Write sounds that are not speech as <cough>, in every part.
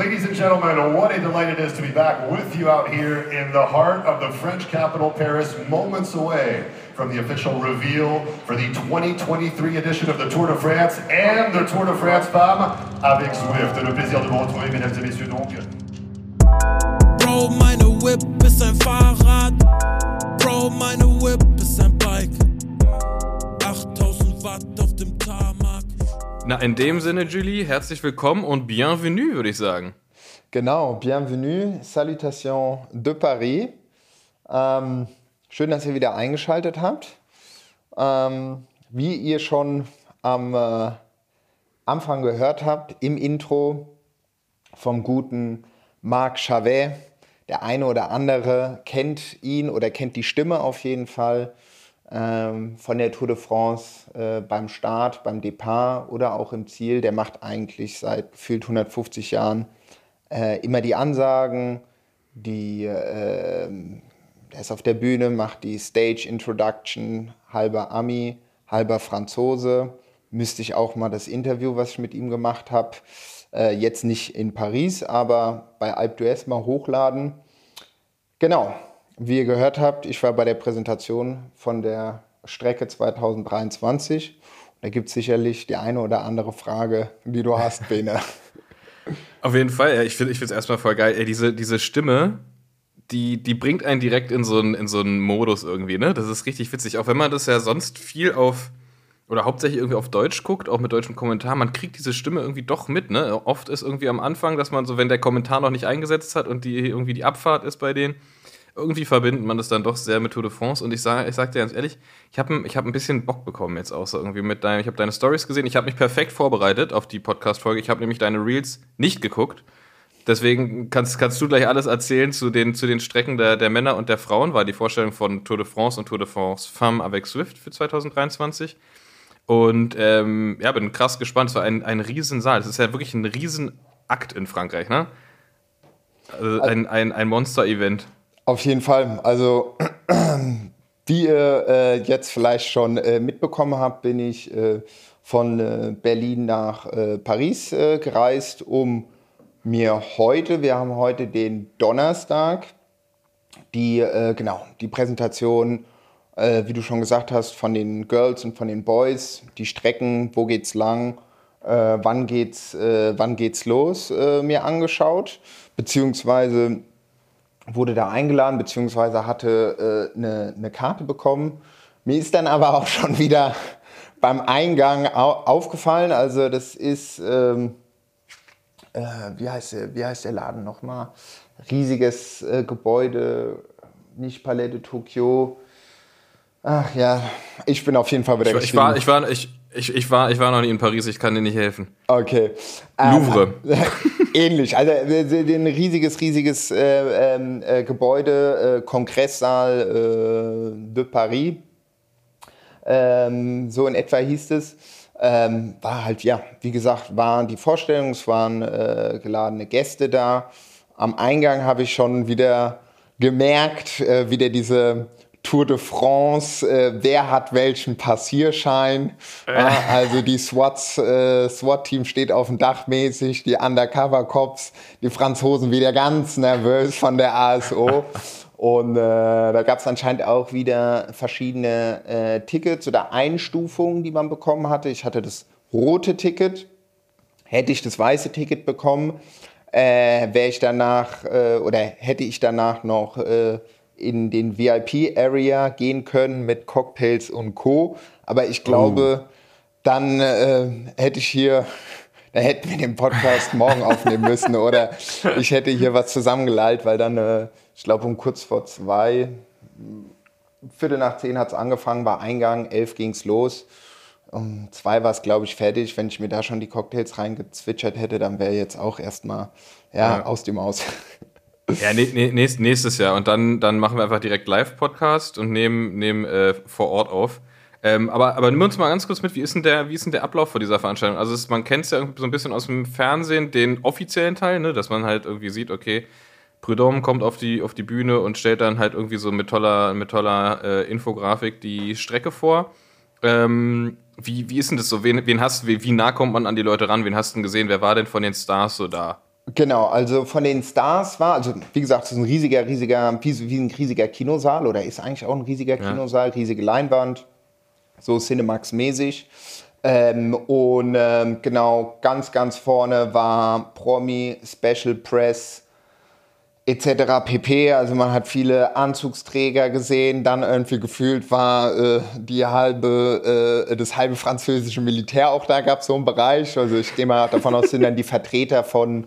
Ladies and gentlemen, what a delight it is to be back with you out here in the heart of the French capital, Paris, moments away from the official reveal for the 2023 edition of the Tour de France and the Tour de France Femmes avec Swift. Le plaisir de vous retrouver, mesdames et messieurs, donc. Bro, meine Whip. Bro, meine Na, in dem Sinne, Julie, herzlich willkommen und bienvenue, würde ich sagen. Genau, bienvenue, Salutations de Paris. Ähm, schön, dass ihr wieder eingeschaltet habt. Ähm, wie ihr schon am äh, Anfang gehört habt, im Intro vom guten Marc Chavet, der eine oder andere kennt ihn oder kennt die Stimme auf jeden Fall von der Tour de France äh, beim Start, beim Depart oder auch im Ziel. Der macht eigentlich seit gefühlt 150 Jahren äh, immer die Ansagen, die, äh, der ist auf der Bühne, macht die Stage Introduction, halber Ami, halber Franzose. Müsste ich auch mal das Interview, was ich mit ihm gemacht habe, äh, jetzt nicht in Paris, aber bei Alpe d'Huez mal hochladen. Genau, wie ihr gehört habt, ich war bei der Präsentation von der Strecke 2023. Da gibt es sicherlich die eine oder andere Frage, die du hast, Bene. <laughs> Auf jeden Fall, ja, ich finde es erstmal voll geil. Ey, diese, diese Stimme, die, die bringt einen direkt in so einen, in so einen Modus irgendwie, ne? Das ist richtig witzig. Auch wenn man das ja sonst viel auf, oder hauptsächlich irgendwie auf Deutsch guckt, auch mit deutschem Kommentar, man kriegt diese Stimme irgendwie doch mit, ne? Oft ist irgendwie am Anfang, dass man so, wenn der Kommentar noch nicht eingesetzt hat und die irgendwie die Abfahrt ist bei denen, irgendwie verbindet man das dann doch sehr mit Tour de France. Und ich sage ich sag dir ganz ehrlich, ich habe ich hab ein bisschen Bock bekommen jetzt auch so irgendwie mit deinem, ich habe deine Stories gesehen, ich habe mich perfekt vorbereitet auf die Podcast-Folge. Ich habe nämlich deine Reels nicht geguckt. Deswegen kannst, kannst du gleich alles erzählen zu den, zu den Strecken der, der Männer und der Frauen, war die Vorstellung von Tour de France und Tour de France Femme avec Swift für 2023. Und ähm, ja, bin krass gespannt. Es war ein, ein Riesensaal. Es ist ja wirklich ein Riesenakt in Frankreich, ne? Also ein, ein, ein Monster-Event. Auf jeden Fall. Also, <clears throat> wie ihr äh, jetzt vielleicht schon äh, mitbekommen habt, bin ich äh, von äh, Berlin nach äh, Paris äh, gereist, um mir heute, wir haben heute den Donnerstag, die, genau, die Präsentation, wie du schon gesagt hast, von den Girls und von den Boys, die Strecken, wo geht's lang, wann geht's, wann geht's los, mir angeschaut, beziehungsweise wurde da eingeladen, beziehungsweise hatte äh, eine, eine Karte bekommen. Mir ist dann aber auch schon wieder beim Eingang au aufgefallen, also das ist, ähm, äh, wie, heißt der, wie heißt der Laden nochmal? Riesiges äh, Gebäude, nicht Palais de Tokio. Ach ja, ich bin auf jeden Fall wieder ich, ich war, ich war, ich, ich, ich, war, ich war noch nie in Paris, ich kann dir nicht helfen. Okay. Louvre. Ähm, <laughs> ähnlich. Also ein riesiges, riesiges äh, ähm, äh, Gebäude, äh, Kongresssaal äh, de Paris. Ähm, so in etwa hieß es. Ähm, war halt, ja, wie gesagt, waren die Vorstellungen, es waren äh, geladene Gäste da. Am Eingang habe ich schon wieder gemerkt, äh, wieder diese Tour de France, äh, wer hat welchen Passierschein. Äh. also die SWAT, äh, SWAT-Team steht auf dem Dach mäßig, die Undercover-Cops, die Franzosen wieder ganz nervös von der ASO. Und äh, da gab es anscheinend auch wieder verschiedene äh, Tickets oder Einstufungen, die man bekommen hatte. Ich hatte das rote Ticket. Hätte ich das weiße Ticket bekommen, äh, wäre ich danach äh, oder hätte ich danach noch äh, in den VIP-Area gehen können mit Cocktails und Co. Aber ich glaube, oh. dann äh, hätte ich hier, <laughs> da hätten wir den Podcast morgen aufnehmen müssen oder ich hätte hier was zusammengelallt, weil dann, äh, ich glaube, um kurz vor zwei, Viertel nach zehn hat es angefangen, war Eingang, elf ging es los. Um zwei war es, glaube ich, fertig. Wenn ich mir da schon die Cocktails reingezwitschert hätte, dann wäre jetzt auch erstmal ja, ja. aus dem Aus. Ja, nächst, nächstes Jahr. Und dann, dann machen wir einfach direkt Live-Podcast und nehmen, nehmen äh, vor Ort auf. Ähm, aber, aber nimm uns mal ganz kurz mit, wie ist denn der, wie ist denn der Ablauf vor dieser Veranstaltung? Also es, man kennt es ja so ein bisschen aus dem Fernsehen, den offiziellen Teil, ne? dass man halt irgendwie sieht, okay, Prudhomme kommt auf die, auf die Bühne und stellt dann halt irgendwie so mit toller, mit toller äh, Infografik die Strecke vor. Ähm, wie, wie ist denn das so? Wen, wen hast, wie, wie nah kommt man an die Leute ran? Wen hast du denn gesehen? Wer war denn von den Stars so da? Genau, also von den Stars war, also wie gesagt, es ist ein riesiger, riesiger, wie ein riesiger Kinosaal oder ist eigentlich auch ein riesiger Kinosaal, riesige Leinwand, so Cinemax-mäßig. Ähm, und ähm, genau, ganz, ganz vorne war Promi, Special Press, etc. pp. Also man hat viele Anzugsträger gesehen, dann irgendwie gefühlt war äh, die halbe, äh, das halbe französische Militär auch da gab so einen Bereich. Also ich gehe mal davon aus, sind dann die Vertreter von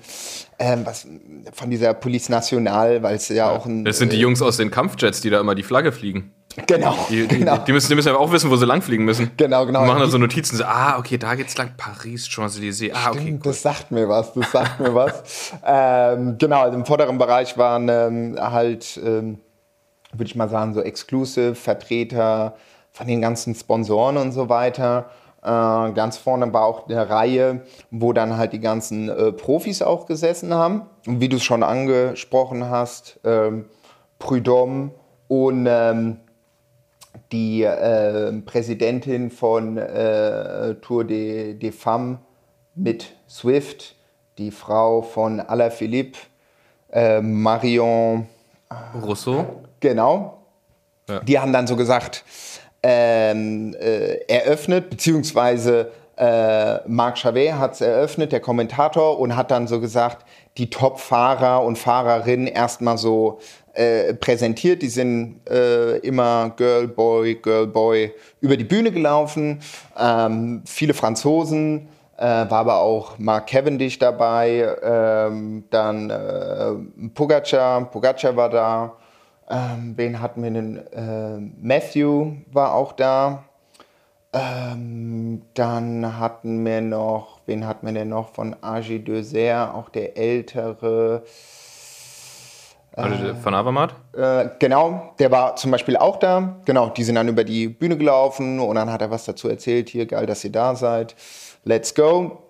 ähm, was, von dieser Police Nationale, weil es ja, ja, auch ein. Das sind die äh, Jungs aus den Kampfjets, die da immer die Flagge fliegen. Genau, die, die, genau. Die müssen, die müssen ja auch wissen, wo sie langfliegen müssen. Genau, genau. Die machen dann so Notizen, so, ah, okay, da geht's lang, Paris, Champs-Élysées, ah, okay, Stimmt, cool. Das sagt mir was, das sagt mir was. <laughs> Ähm, genau, also im vorderen Bereich waren ähm, halt, ähm, würde ich mal sagen, so Exclusive, Vertreter von den ganzen Sponsoren und so weiter. Äh, ganz vorne war auch eine Reihe, wo dann halt die ganzen äh, Profis auch gesessen haben. Und wie du es schon angesprochen hast, ähm, Prudhomme und ähm, die äh, Präsidentin von äh, Tour des de Femmes mit Swift, die Frau von Alaphilippe, äh, Marion Rousseau. Genau. Ja. Die haben dann so gesagt, ähm, äh, eröffnet, beziehungsweise äh, Marc Chavet hat es eröffnet, der Kommentator, und hat dann so gesagt, die Top-Fahrer und Fahrerinnen erstmal so äh, präsentiert. Die sind äh, immer Girl, Boy, Girl, Boy über die Bühne gelaufen. Ähm, viele Franzosen, äh, war aber auch Mark Cavendish dabei, ähm, dann äh, Pogacar, Pogacar war da. Ähm, wen hatten wir denn? Äh, Matthew war auch da. Ähm, dann hatten wir noch, wen hatten wir denn noch von Agi Dessert, auch der ältere. Also von Avermaet? Äh, genau, der war zum Beispiel auch da. Genau, die sind dann über die Bühne gelaufen und dann hat er was dazu erzählt. Hier, geil, dass ihr da seid. Let's go.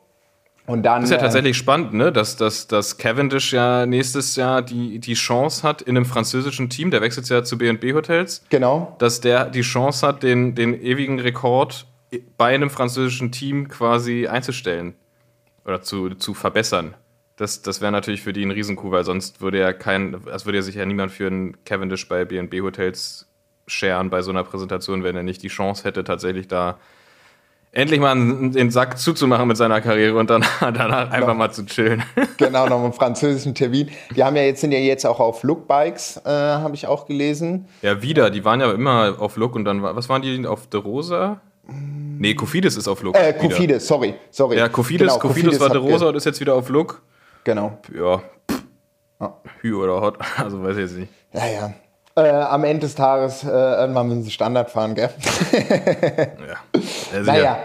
Und dann, das ist ja tatsächlich äh, spannend, ne? dass, dass, dass Cavendish ja nächstes Jahr die, die Chance hat, in einem französischen Team, der wechselt ja zu BB Hotels, genau. dass der die Chance hat, den, den ewigen Rekord bei einem französischen Team quasi einzustellen oder zu, zu verbessern. Das, das wäre natürlich für die ein Riesenkuh, weil sonst würde ja kein, es würde ja sich ja niemand für einen Cavendish bei BNB Hotels scheren bei so einer Präsentation, wenn er nicht die Chance hätte, tatsächlich da endlich mal den Sack zuzumachen mit seiner Karriere und dann <laughs> danach einfach genau. mal zu chillen. <laughs> Genau, noch einen französischen Termin. Die haben ja jetzt, sind ja jetzt auch auf Lookbikes, äh, habe ich auch gelesen. Ja, wieder. Die waren ja immer auf Look und dann, was waren die auf De Rosa? Nee, Kofidis ist auf Look. Äh, Kofidis, sorry, sorry. Ja, Kofidis, genau, Kofidis, Kofidis war De Rosa und ist jetzt wieder auf Look. Genau. Ja. ja. Hü oder Hot, <laughs> also weiß ich jetzt nicht. Ja, ja. Äh, am Ende des Tages, äh, irgendwann müssen sie Standard fahren, gell? <laughs> ja. Naja.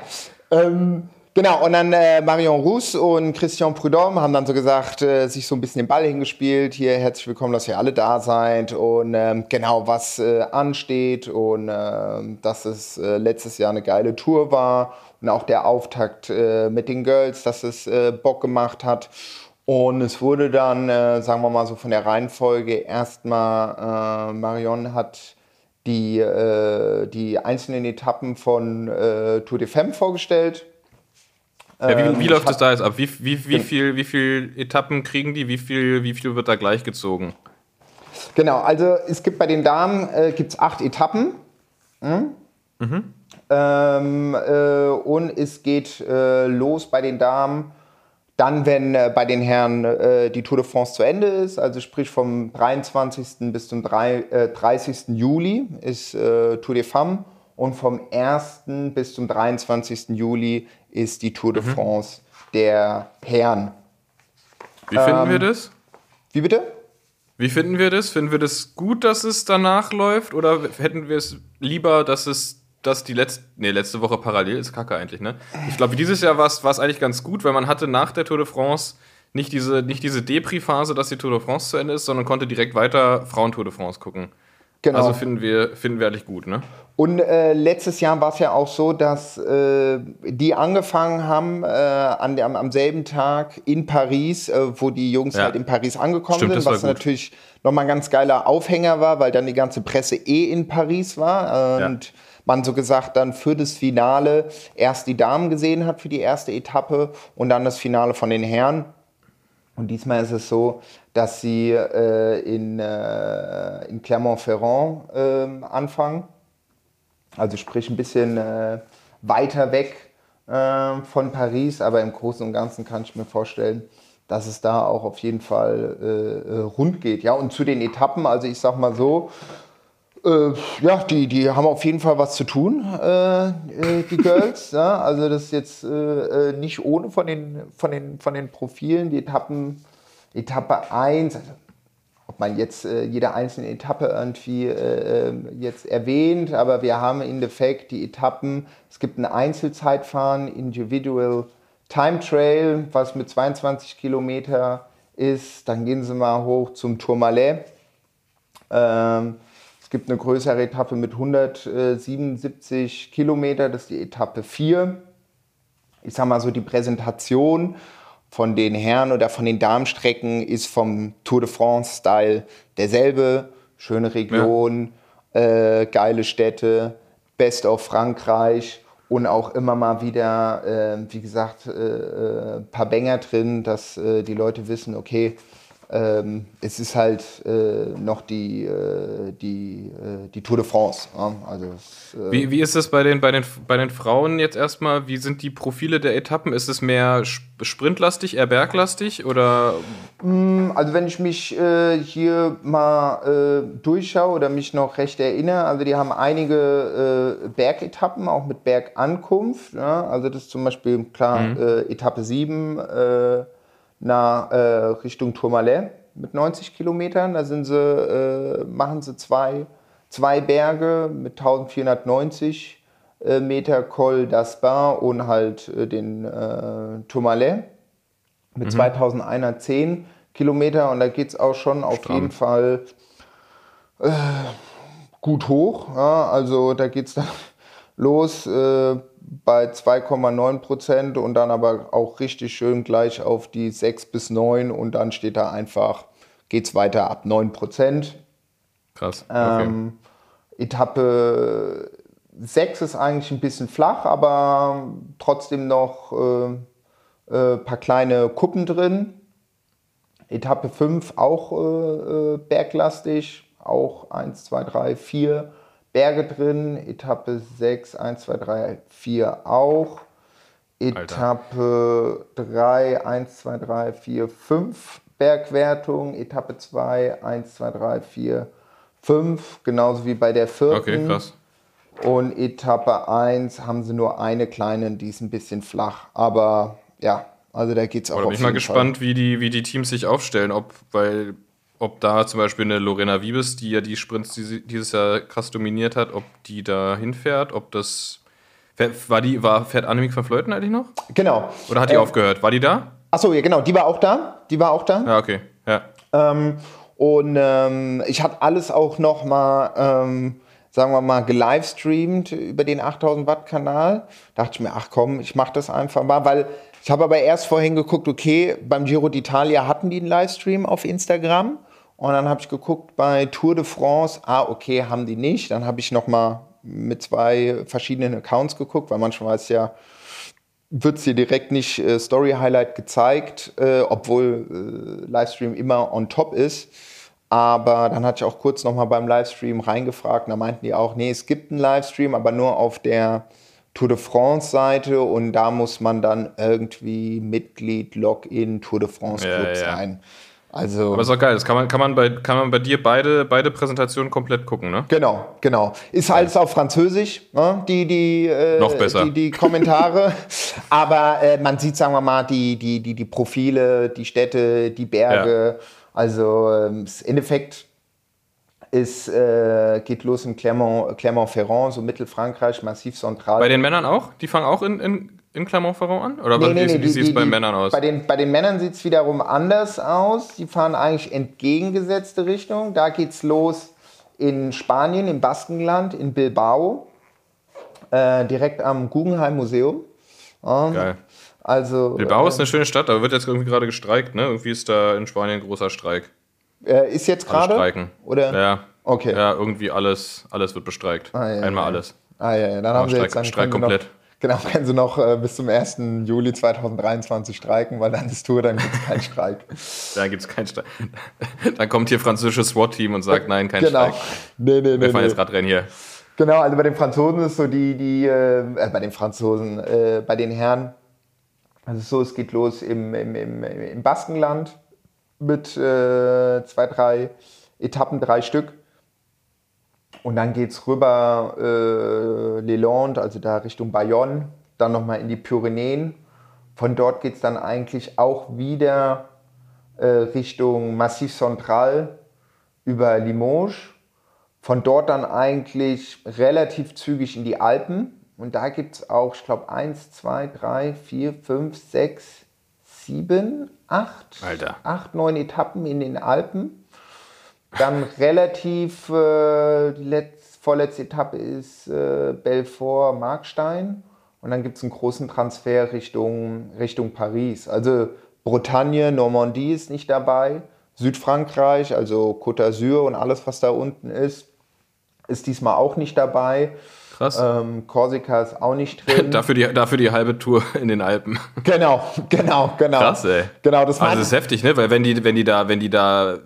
Ähm, genau, und dann äh, Marion Rousse und Christian Prudhomme haben dann so gesagt, äh, sich so ein bisschen den Ball hingespielt. Hier, herzlich willkommen, dass ihr alle da seid. Und ähm, genau, was äh, ansteht und ähm, dass es äh, letztes Jahr eine geile Tour war. Und auch der Auftakt mit den Girls, dass es Bock gemacht hat. Und es wurde dann, äh, sagen wir mal so von der Reihenfolge, erstmal äh, Marion hat die, äh, die einzelnen Etappen von äh, Tour de Femme vorgestellt. Ja, wie, wie ähm, läuft es da jetzt ab? Wie, wie, wie, viel, wie viel Etappen kriegen die? Wie viel, wie viel wird da gleich gezogen? Genau, also es gibt bei den Damen äh, gibt's acht Etappen. Hm? Mhm. Ähm, äh, und es geht äh, los bei den Damen dann, wenn äh, bei den Herren äh, die Tour de France zu Ende ist, also sprich vom 23. bis zum 3, äh, 30. Juli ist äh, Tour de Femmes und vom 1. bis zum 23. Juli ist die Tour de mhm. France der Herren. Wie finden ähm, wir das? Wie bitte? Wie finden wir das? Finden wir das gut, dass es danach läuft oder hätten wir es lieber, dass es dass die letzte, nee, letzte Woche parallel ist kacke eigentlich, ne? Ich glaube, dieses Jahr war es eigentlich ganz gut, weil man hatte nach der Tour de France nicht diese, nicht diese Depri-Phase, dass die Tour de France zu Ende ist, sondern konnte direkt weiter Frauen-Tour de France gucken. Genau. Also finden wir, finden wir eigentlich gut, ne? Und äh, letztes Jahr war es ja auch so, dass äh, die angefangen haben äh, an der, am, selben Tag in Paris, äh, wo die Jungs ja. halt in Paris angekommen Stimmt, sind, was natürlich nochmal ein ganz geiler Aufhänger war, weil dann die ganze Presse eh in Paris war. Und ja man so gesagt dann für das Finale erst die Damen gesehen hat für die erste Etappe und dann das Finale von den Herren. Und diesmal ist es so, dass sie äh, in, äh, in Clermont-Ferrand äh, anfangen. Also sprich ein bisschen äh, weiter weg äh, von Paris, aber im Großen und Ganzen kann ich mir vorstellen, dass es da auch auf jeden Fall äh, rund geht. Ja, und zu den Etappen, also ich sag mal so, äh, ja, die, die haben auf jeden Fall was zu tun, äh, äh die Girls. <laughs> ja? Also das ist jetzt äh, nicht ohne von den, von, den, von den Profilen. Die Etappen, Etappe 1, also ob man jetzt äh, jede einzelne Etappe irgendwie äh, jetzt erwähnt, aber wir haben in Effekt die Etappen, es gibt ein Einzelzeitfahren, Individual Time Trail, was mit 22 Kilometer ist. Dann gehen Sie mal hoch zum Tourmalet. Ähm, es gibt eine größere Etappe mit 177 Kilometer, das ist die Etappe 4. Ich sage mal so, die Präsentation von den Herren oder von den Darmstrecken ist vom Tour de France-Style derselbe. Schöne Region, ja. äh, geile Städte, Best of Frankreich und auch immer mal wieder, äh, wie gesagt, ein äh, äh, paar Bänger drin, dass äh, die Leute wissen, okay, ähm, es ist halt äh, noch die, äh, die, äh, die Tour de France. Ja? Also äh wie, wie ist es bei den, bei, den, bei den Frauen jetzt erstmal? Wie sind die Profile der Etappen? Ist es mehr sprintlastig, eher berglastig oder? Mm, also wenn ich mich äh, hier mal äh, durchschaue oder mich noch recht erinnere, also die haben einige Bergetappen, auch mit Bergankunft. Ja? Also das ist zum Beispiel, klar, mhm. Etappe 7 nach äh, Richtung Tourmalet mit 90 Kilometern. Da sind sie, äh, machen sie zwei, zwei Berge mit 1490 äh, Meter Col d'Aspin und halt äh, den äh, Tourmalet mit mhm. 2110 Kilometer. Und da geht es auch schon auf Stramm. jeden Fall äh, gut hoch. Ja, also da geht es dann <laughs> los äh, bei 2,9 Prozent und dann aber auch richtig schön gleich auf die 6 bis 9 und dann steht da einfach, geht es weiter ab 9 Prozent. Krass. Okay. Ähm, Etappe 6 ist eigentlich ein bisschen flach, aber trotzdem noch ein äh, äh, paar kleine Kuppen drin. Etappe 5 auch äh, äh, berglastig, auch 1, 2, 3, 4 Berge drin. Etappe 6, 1, 2, 3, 4 auch. Etappe Alter. 3, 1, 2, 3, 4, 5 Bergwertung. Etappe 2, 1, 2, 3, 4, 5. Genauso wie bei der vierten. Okay, krass. Und Etappe 1 haben sie nur eine kleine, die ist ein bisschen flach. Aber ja, also da geht es auch. Da bin ich mal gespannt, wie die, wie die Teams sich aufstellen. Ob, weil ob da zum Beispiel eine Lorena Wiebes, die ja die Sprints dieses Jahr krass dominiert hat, ob die da hinfährt, ob das. War die, war, fährt Annemiek van Fleuten eigentlich noch? Genau. Oder hat die äh, aufgehört? War die da? Achso, ja, genau, die war auch da. Die war auch da. Ja, okay. Ja. Ähm, und ähm, ich hatte alles auch noch mal, ähm, sagen wir mal, gelivestreamt über den 8000 Watt Kanal. Dachte ich mir, ach komm, ich mache das einfach mal, weil ich habe aber erst vorhin geguckt, okay, beim Giro d'Italia hatten die einen Livestream auf Instagram. Und dann habe ich geguckt bei Tour de France, ah, okay, haben die nicht. Dann habe ich nochmal mit zwei verschiedenen Accounts geguckt, weil manchmal ist ja, wird es dir direkt nicht äh, Story Highlight gezeigt, äh, obwohl äh, Livestream immer on top ist. Aber dann hatte ich auch kurz nochmal beim Livestream reingefragt und da meinten die auch, nee, es gibt einen Livestream, aber nur auf der Tour de France Seite und da muss man dann irgendwie Mitglied, Login, Tour de France Club ja, ja. sein. Also, Aber ist auch geil, das kann man, kann man, bei, kann man bei dir beide, beide Präsentationen komplett gucken, ne? Genau, genau. Ist alles auf Französisch, ne? die, die, äh, Noch besser. die, die Kommentare. <laughs> Aber äh, man sieht, sagen wir mal, die, die, die, die Profile, die Städte, die Berge. Ja. Also ähm, im Endeffekt ist, äh, geht los in Clermont-Ferrand, Clermont so Mittelfrankreich, Massiv Central. Bei den Männern auch? Die fangen auch in, in in Clermont-Ferrand an? Oder nee, nee, wie, wie sieht es bei den Männern aus? Bei den, bei den Männern sieht es wiederum anders aus. Die fahren eigentlich entgegengesetzte Richtung. Da geht es los in Spanien, im Baskenland, in Bilbao, äh, direkt am Guggenheim Museum. Ähm, Geil. Also, Bilbao äh, ist eine schöne Stadt, aber wird jetzt irgendwie gerade gestreikt, ne? Irgendwie ist da in Spanien ein großer Streik. Äh, ist jetzt gerade? Streiken. Oder? Ja. Okay. Ja, irgendwie alles, alles wird bestreikt. Ah, ja, Einmal ja. alles. Ah ja, ja. dann haben sie Streik, jetzt dann Streik komplett. Genau, <laughs> können Sie noch äh, bis zum 1. Juli 2023 streiken, weil dann ist Tour, dann gibt es <laughs> keinen Streik. da gibt es keinen Streik. <laughs> Dann kommt hier französisches SWAT-Team und sagt, nein, kein genau. Streik. Nee, nee, nee, Wir fahren nee. jetzt Radrennen hier. Genau, also bei den Franzosen ist so die, die äh, äh, bei den Franzosen, äh, bei den Herren, also so, es geht los im, im, im, im Baskenland mit äh, zwei, drei Etappen, drei Stück. Und dann geht es rüber äh, Leland, also da Richtung Bayonne, dann nochmal in die Pyrenäen. Von dort geht es dann eigentlich auch wieder äh, Richtung Massif Central über Limoges. Von dort dann eigentlich relativ zügig in die Alpen. Und da gibt es auch, ich glaube, 1, 2, 3, 4, 5, 6, 7, 8, Alter. 8, 9 Etappen in den Alpen. Dann relativ, äh, die letz, vorletzte Etappe ist äh, Belfort, Markstein. Und dann gibt es einen großen Transfer Richtung, Richtung Paris. Also Bretagne, Normandie ist nicht dabei. Südfrankreich, also Côte d'Azur und alles, was da unten ist, ist diesmal auch nicht dabei. Krass. Ähm, Korsika ist auch nicht drin. <laughs> dafür, die, dafür die halbe Tour in den Alpen. genau, genau, genau. Krass, ey. Genau, das Also das ist heftig, ne? Weil wenn die, wenn die da, wenn die da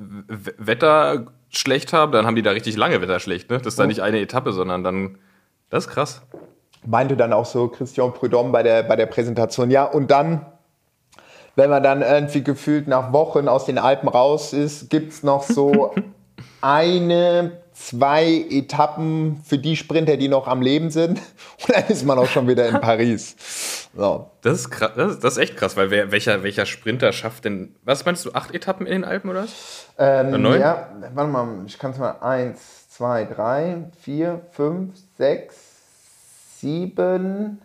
Wetter schlecht haben, dann haben die da richtig lange Wetter schlecht, ne? Das ist Oh. da nicht eine Etappe, sondern dann. Das ist krass. meinte dann auch so Christian Prudhomme bei der, bei der Präsentation. Ja, und dann, wenn man dann irgendwie gefühlt nach Wochen aus den Alpen raus ist, gibt es noch so <laughs> eine, zwei Etappen für die Sprinter, die noch am Leben sind. <laughs> Und dann ist man auch schon wieder in <laughs> Paris. So. Das ist krass, das ist, das ist echt krass, weil wer, welcher, welcher Sprinter schafft denn. Was meinst du, acht Etappen in den Alpen oder was? Ähm, neun? ja, warte mal, ich kann es mal. Eins, zwei, drei, vier, fünf, sechs, sieben,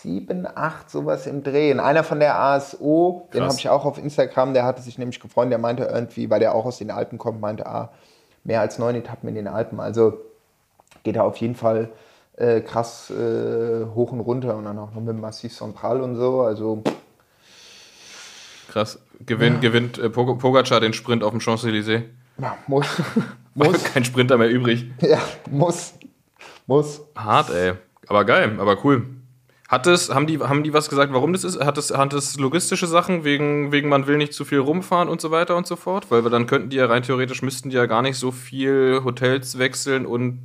sieben, acht, sowas im Drehen. Einer von der ASO, den Krass. habe ich auch auf Instagram, der hatte sich nämlich gefreut, der meinte irgendwie, weil der auch aus den Alpen kommt, meinte, ah, mehr als neun Etappen in den Alpen. Also geht er auf jeden Fall äh, krass äh, hoch und runter und dann auch noch mit dem Massif Central und so. Also Krass. Gewinnt, gewinnt äh, Pog- Pogacar den Sprint auf dem Champs-Élysées. ja, muss, <laughs> muss, Kein Sprinter mehr übrig. ja, muss, muss. Hart, ey. Aber geil, aber cool. Hat es, haben die, haben die was gesagt, warum das ist? Hat es, hat es logistische Sachen, wegen, wegen man will nicht zu viel rumfahren und so weiter und so fort? Weil wir dann könnten die ja rein theoretisch, müssten die ja gar nicht so viel Hotels wechseln und,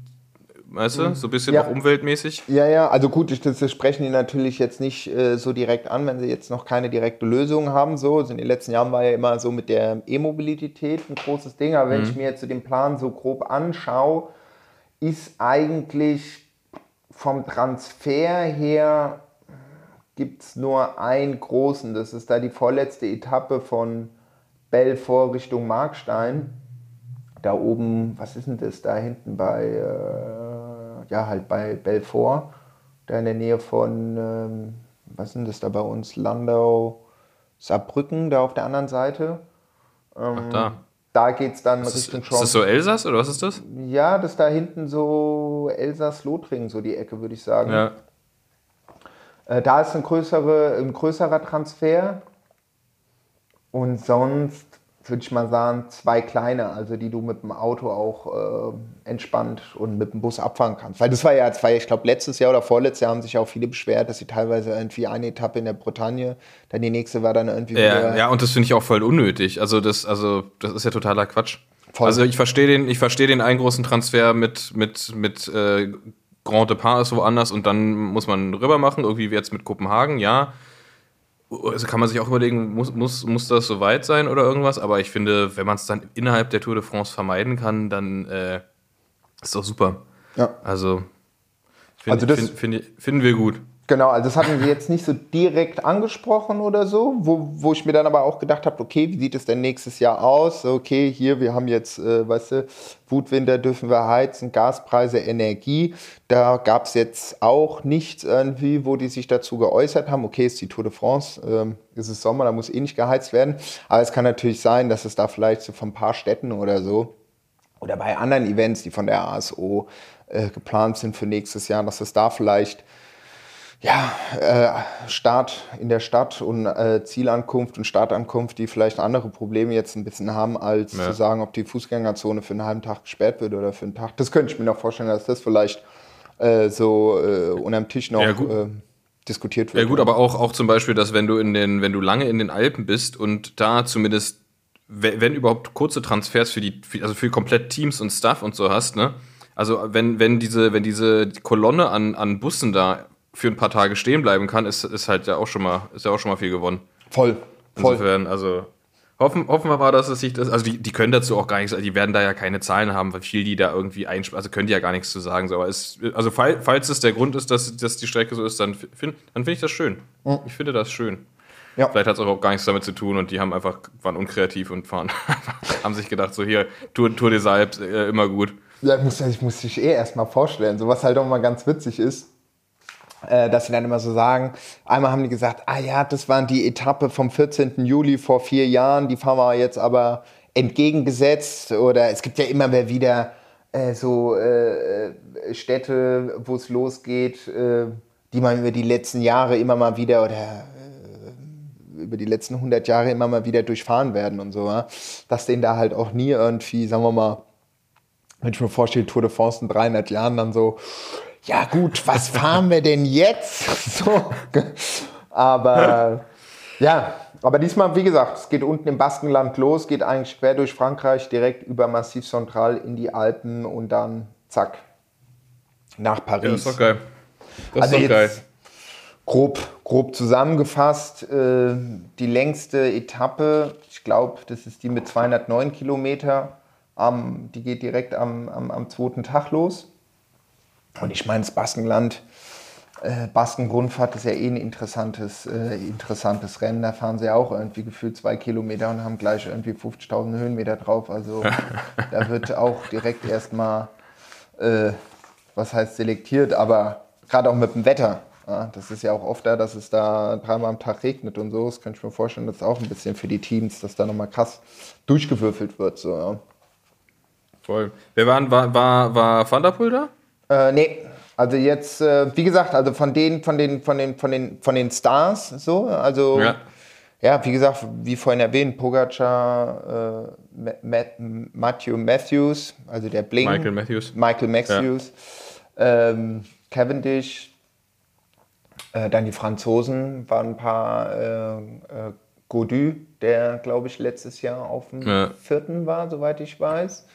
weißt du, so ein bisschen Ja. auch umweltmäßig. Ja, ja, also gut, ich- das sprechen die natürlich jetzt nicht äh, so direkt an, wenn sie jetzt noch keine direkte Lösung haben. So, also in den letzten Jahren war ja immer so mit der E-Mobilität ein großes Ding. Aber wenn ich mir jetzt so den Plan so grob anschaue, ist eigentlich vom Transfer her gibt es nur einen großen. Das ist da die vorletzte Etappe von Belfort Richtung Markstein. Da oben, was ist denn das? Da hinten bei, äh, ja, halt bei Belfort. Da in der Nähe von, ähm, was denn das da bei uns? Landau, Saarbrücken, da auf der anderen Seite. Ach, da. Da geht es dann Ist, Richtung ist das so Elsass oder was ist das? Ja, das da hinten so Elsass-Lothringen, so die Ecke, würde ich sagen. Ja. Äh, da ist ein, größere, ein größerer Transfer. Und sonst würde ich mal sagen, zwei kleine, also die du mit dem Auto auch äh, entspannt und mit dem Bus abfahren kannst. Weil das war ja, das war ja ich glaube, letztes Jahr oder vorletztes Jahr haben sich auch viele beschwert, dass sie teilweise irgendwie eine Etappe in der Bretagne, dann die nächste war dann irgendwie Ja, wieder. ja, und das finde ich auch voll unnötig. Also das, also das ist ja totaler Quatsch. Voll. Also ich verstehe den, ich verstehe den einen großen Transfer mit mit mit äh, Grand Depart ist woanders und dann muss man rüber machen, irgendwie wie jetzt mit Kopenhagen, ja. Also kann man sich auch überlegen, muss, muss, muss das so weit sein oder irgendwas? Aber ich finde, wenn man es dann innerhalb der Tour de France vermeiden kann, dann äh, ist doch super. Ja. Also, find, Also das- find, find, finden wir gut. Genau, also das hatten sie jetzt nicht so direkt angesprochen oder so, wo, wo ich mir dann aber auch gedacht habe, okay, wie sieht es denn nächstes Jahr aus? Okay, hier, wir haben jetzt, äh, weißt du, Wutwinter dürfen wir heizen, Gaspreise, Energie. Da gab es jetzt auch nichts irgendwie, wo die sich dazu geäußert haben. Okay, ist die Tour de France, ähm, ist es Sommer, da muss eh nicht geheizt werden. Aber es kann natürlich sein, dass es da vielleicht so von ein paar Städten oder so oder bei anderen Events, die von der ASO äh, geplant sind für nächstes Jahr, dass es da vielleicht ja, äh, Start in der Stadt und äh, Zielankunft und Startankunft, die vielleicht andere Probleme jetzt ein bisschen haben, als Ja. zu sagen, ob die Fußgängerzone für einen halben Tag gesperrt wird oder für einen Tag. Das könnte ich mir noch vorstellen, dass das vielleicht äh, so äh, unterm Tisch noch Ja, äh, diskutiert wird. Ja gut, aber auch, auch zum Beispiel, dass wenn du in den, wenn du lange in den Alpen bist und da zumindest, wenn, überhaupt kurze Transfers für die, also für komplett Teams und Stuff und so hast, ne? Also wenn, wenn diese, wenn diese Kolonne an, an Bussen da für ein paar Tage stehen bleiben kann, ist, ist halt ja auch schon mal, ist ja auch schon mal viel gewonnen. voll, voll. Insofern, also hoffen, hoffen wir mal, dass es sich das, also die, die können dazu auch gar nichts, die werden da ja keine Zahlen haben, wie viel die da irgendwie einsparen, also können die ja gar nichts zu sagen, so, aber es, also fall, falls es der Grund ist, dass, dass die Strecke so ist, dann finde dann find ich das schön. Ich finde das schön. Ja. Vielleicht hat es auch gar nichts damit zu tun und die haben einfach, waren unkreativ und fahren, <laughs> haben sich gedacht, so hier, Tour, Tour des Alpes, äh, immer gut. Ja, ich muss, ich muss dich eh erstmal vorstellen. So was halt auch mal ganz witzig ist, äh, dass sie dann immer so sagen, einmal haben die gesagt, ah ja, das war die Etappe vom 14. Juli vor vier Jahren, die fahren wir jetzt aber entgegengesetzt. Oder es gibt ja immer mehr wieder äh, so äh, Städte, wo es losgeht, äh, die man über die letzten Jahre immer mal wieder oder äh, über die letzten 100 Jahre immer mal wieder durchfahren werden und so. Ja? Dass denen da halt auch nie irgendwie, sagen wir mal, wenn ich mir vorstelle, Tour de France in 300 Jahren dann so, ja gut, was fahren wir denn jetzt? <laughs> So. Aber ja, aber diesmal, wie gesagt, es geht unten im Baskenland los, geht eigentlich quer durch Frankreich, direkt über Massif Central in die Alpen und dann zack, nach Ja, Paris. ist doch geil. Das Also ist doch geil. grob, grob zusammengefasst, äh, die längste Etappe, ich glaube, das ist die mit 209 Kilometer, am, die geht direkt am, am, am zweiten Tag los. Und ich meine, das Baskenland, äh, Baskengrundfahrt ist ja eh ein interessantes, äh, interessantes Rennen. Da fahren sie auch irgendwie gefühlt zwei Kilometer und haben gleich irgendwie 50.000 Höhenmeter drauf. Also <laughs> da wird auch direkt erstmal, äh, was heißt selektiert, aber gerade auch mit dem Wetter. Ja, das ist ja auch oft da, dass es da dreimal am Tag regnet und so. Das könnte ich mir vorstellen, das ist auch ein bisschen für die Teams, dass da nochmal krass durchgewürfelt wird. So, ja. Voll. Wer waren, war, war, war Van der Poel da? Äh, nee, also jetzt, äh, wie gesagt, also von den, von den, von den, von den, von den Stars, so, also Ja. ja, wie gesagt, wie vorhin erwähnt, Pogacar, äh, Ma Ma Matthew Matthews, also der Bling, Michael Matthews. Michael Matthews, ähm, Cavendish, äh, dann die Franzosen waren ein paar, äh, äh, Godu, der glaube ich letztes Jahr auf dem Ja. vierten war, soweit ich weiß.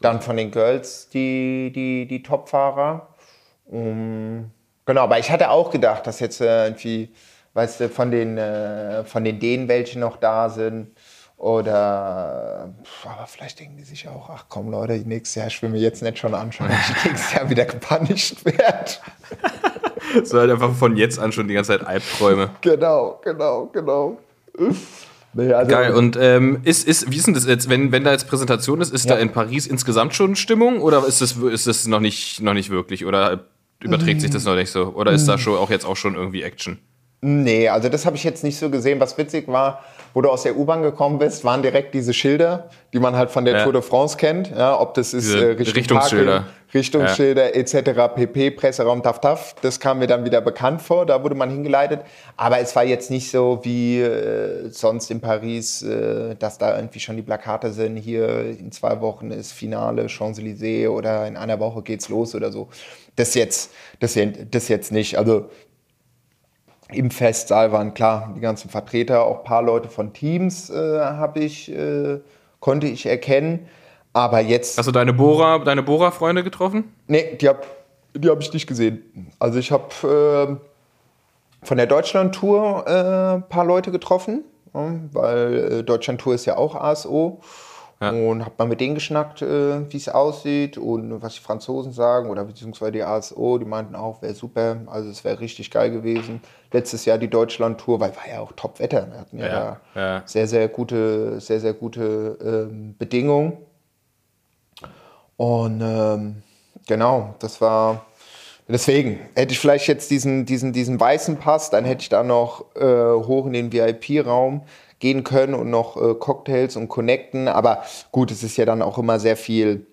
Dann von den Girls die, die, die Topfahrer. Um, genau, aber ich hatte auch gedacht, dass jetzt äh, irgendwie, weißt du, von den, äh, von den Dänen welche noch da sind. Oder, pf, aber vielleicht denken die sich auch, ach komm Leute, nächstes Jahr schwimme jetzt nicht schon anschauen, dass ich nächstes Jahr wieder gepunished werde. <laughs> So halt einfach von jetzt an schon die ganze Zeit Albträume. Genau, genau, genau. Nee, also, Geil. Und ähm, ist, ist, wie ist denn das jetzt, wenn, wenn da jetzt Präsentation ist, ist Ja. da in Paris insgesamt schon Stimmung oder ist das, ist das noch, nicht, noch nicht wirklich? Oder überträgt sich das noch nicht so? Oder ist da schon auch jetzt auch schon irgendwie Action? Nee, also das habe ich jetzt nicht so gesehen. Was witzig war, wo du aus der U-Bahn gekommen bist, waren direkt diese Schilder, die man halt von der Ja. Tour de France kennt. Ja, ob das ist äh, Richtung Richtungsschilder. Richtungsschilder etc. pp. Presseraum taf taf. Das kam mir dann wieder bekannt vor. Da wurde man hingeleitet. Aber es war jetzt nicht so wie äh, sonst in Paris, äh, dass da irgendwie schon die Plakate sind. Hier in zwei Wochen ist Finale Champs-Élysées oder in einer Woche geht's los oder so. Das jetzt, das, das jetzt nicht. Also im Festsaal waren klar die ganzen Vertreter, auch ein paar Leute von Teams äh, habe ich, äh, konnte ich erkennen. Aber jetzt, Hast du deine Bohrer, deine Bohrer-Freunde getroffen? nee, die habe die hab ich nicht gesehen. Also ich habe äh, von der Deutschland-Tour äh, ein paar Leute getroffen, weil äh, Deutschland-Tour ist ja auch ASO. Ja. Und habe mal mit denen geschnackt, äh, wie es aussieht und was die Franzosen sagen oder beziehungsweise die ASO, die meinten auch, wäre super, also es wäre richtig geil gewesen. Letztes Jahr die Deutschland-Tour, weil war ja auch Top-Wetter. Wir hatten ja, Ja, da ja. sehr, sehr gute, sehr, sehr gute ähm, Bedingungen. Und ähm, genau, das war. Deswegen hätte ich vielleicht jetzt diesen, diesen, diesen weißen Pass, dann hätte ich da noch äh, hoch in den VIP-Raum gehen können und noch äh, Cocktails und connecten. Aber gut, es ist ja dann auch immer sehr viel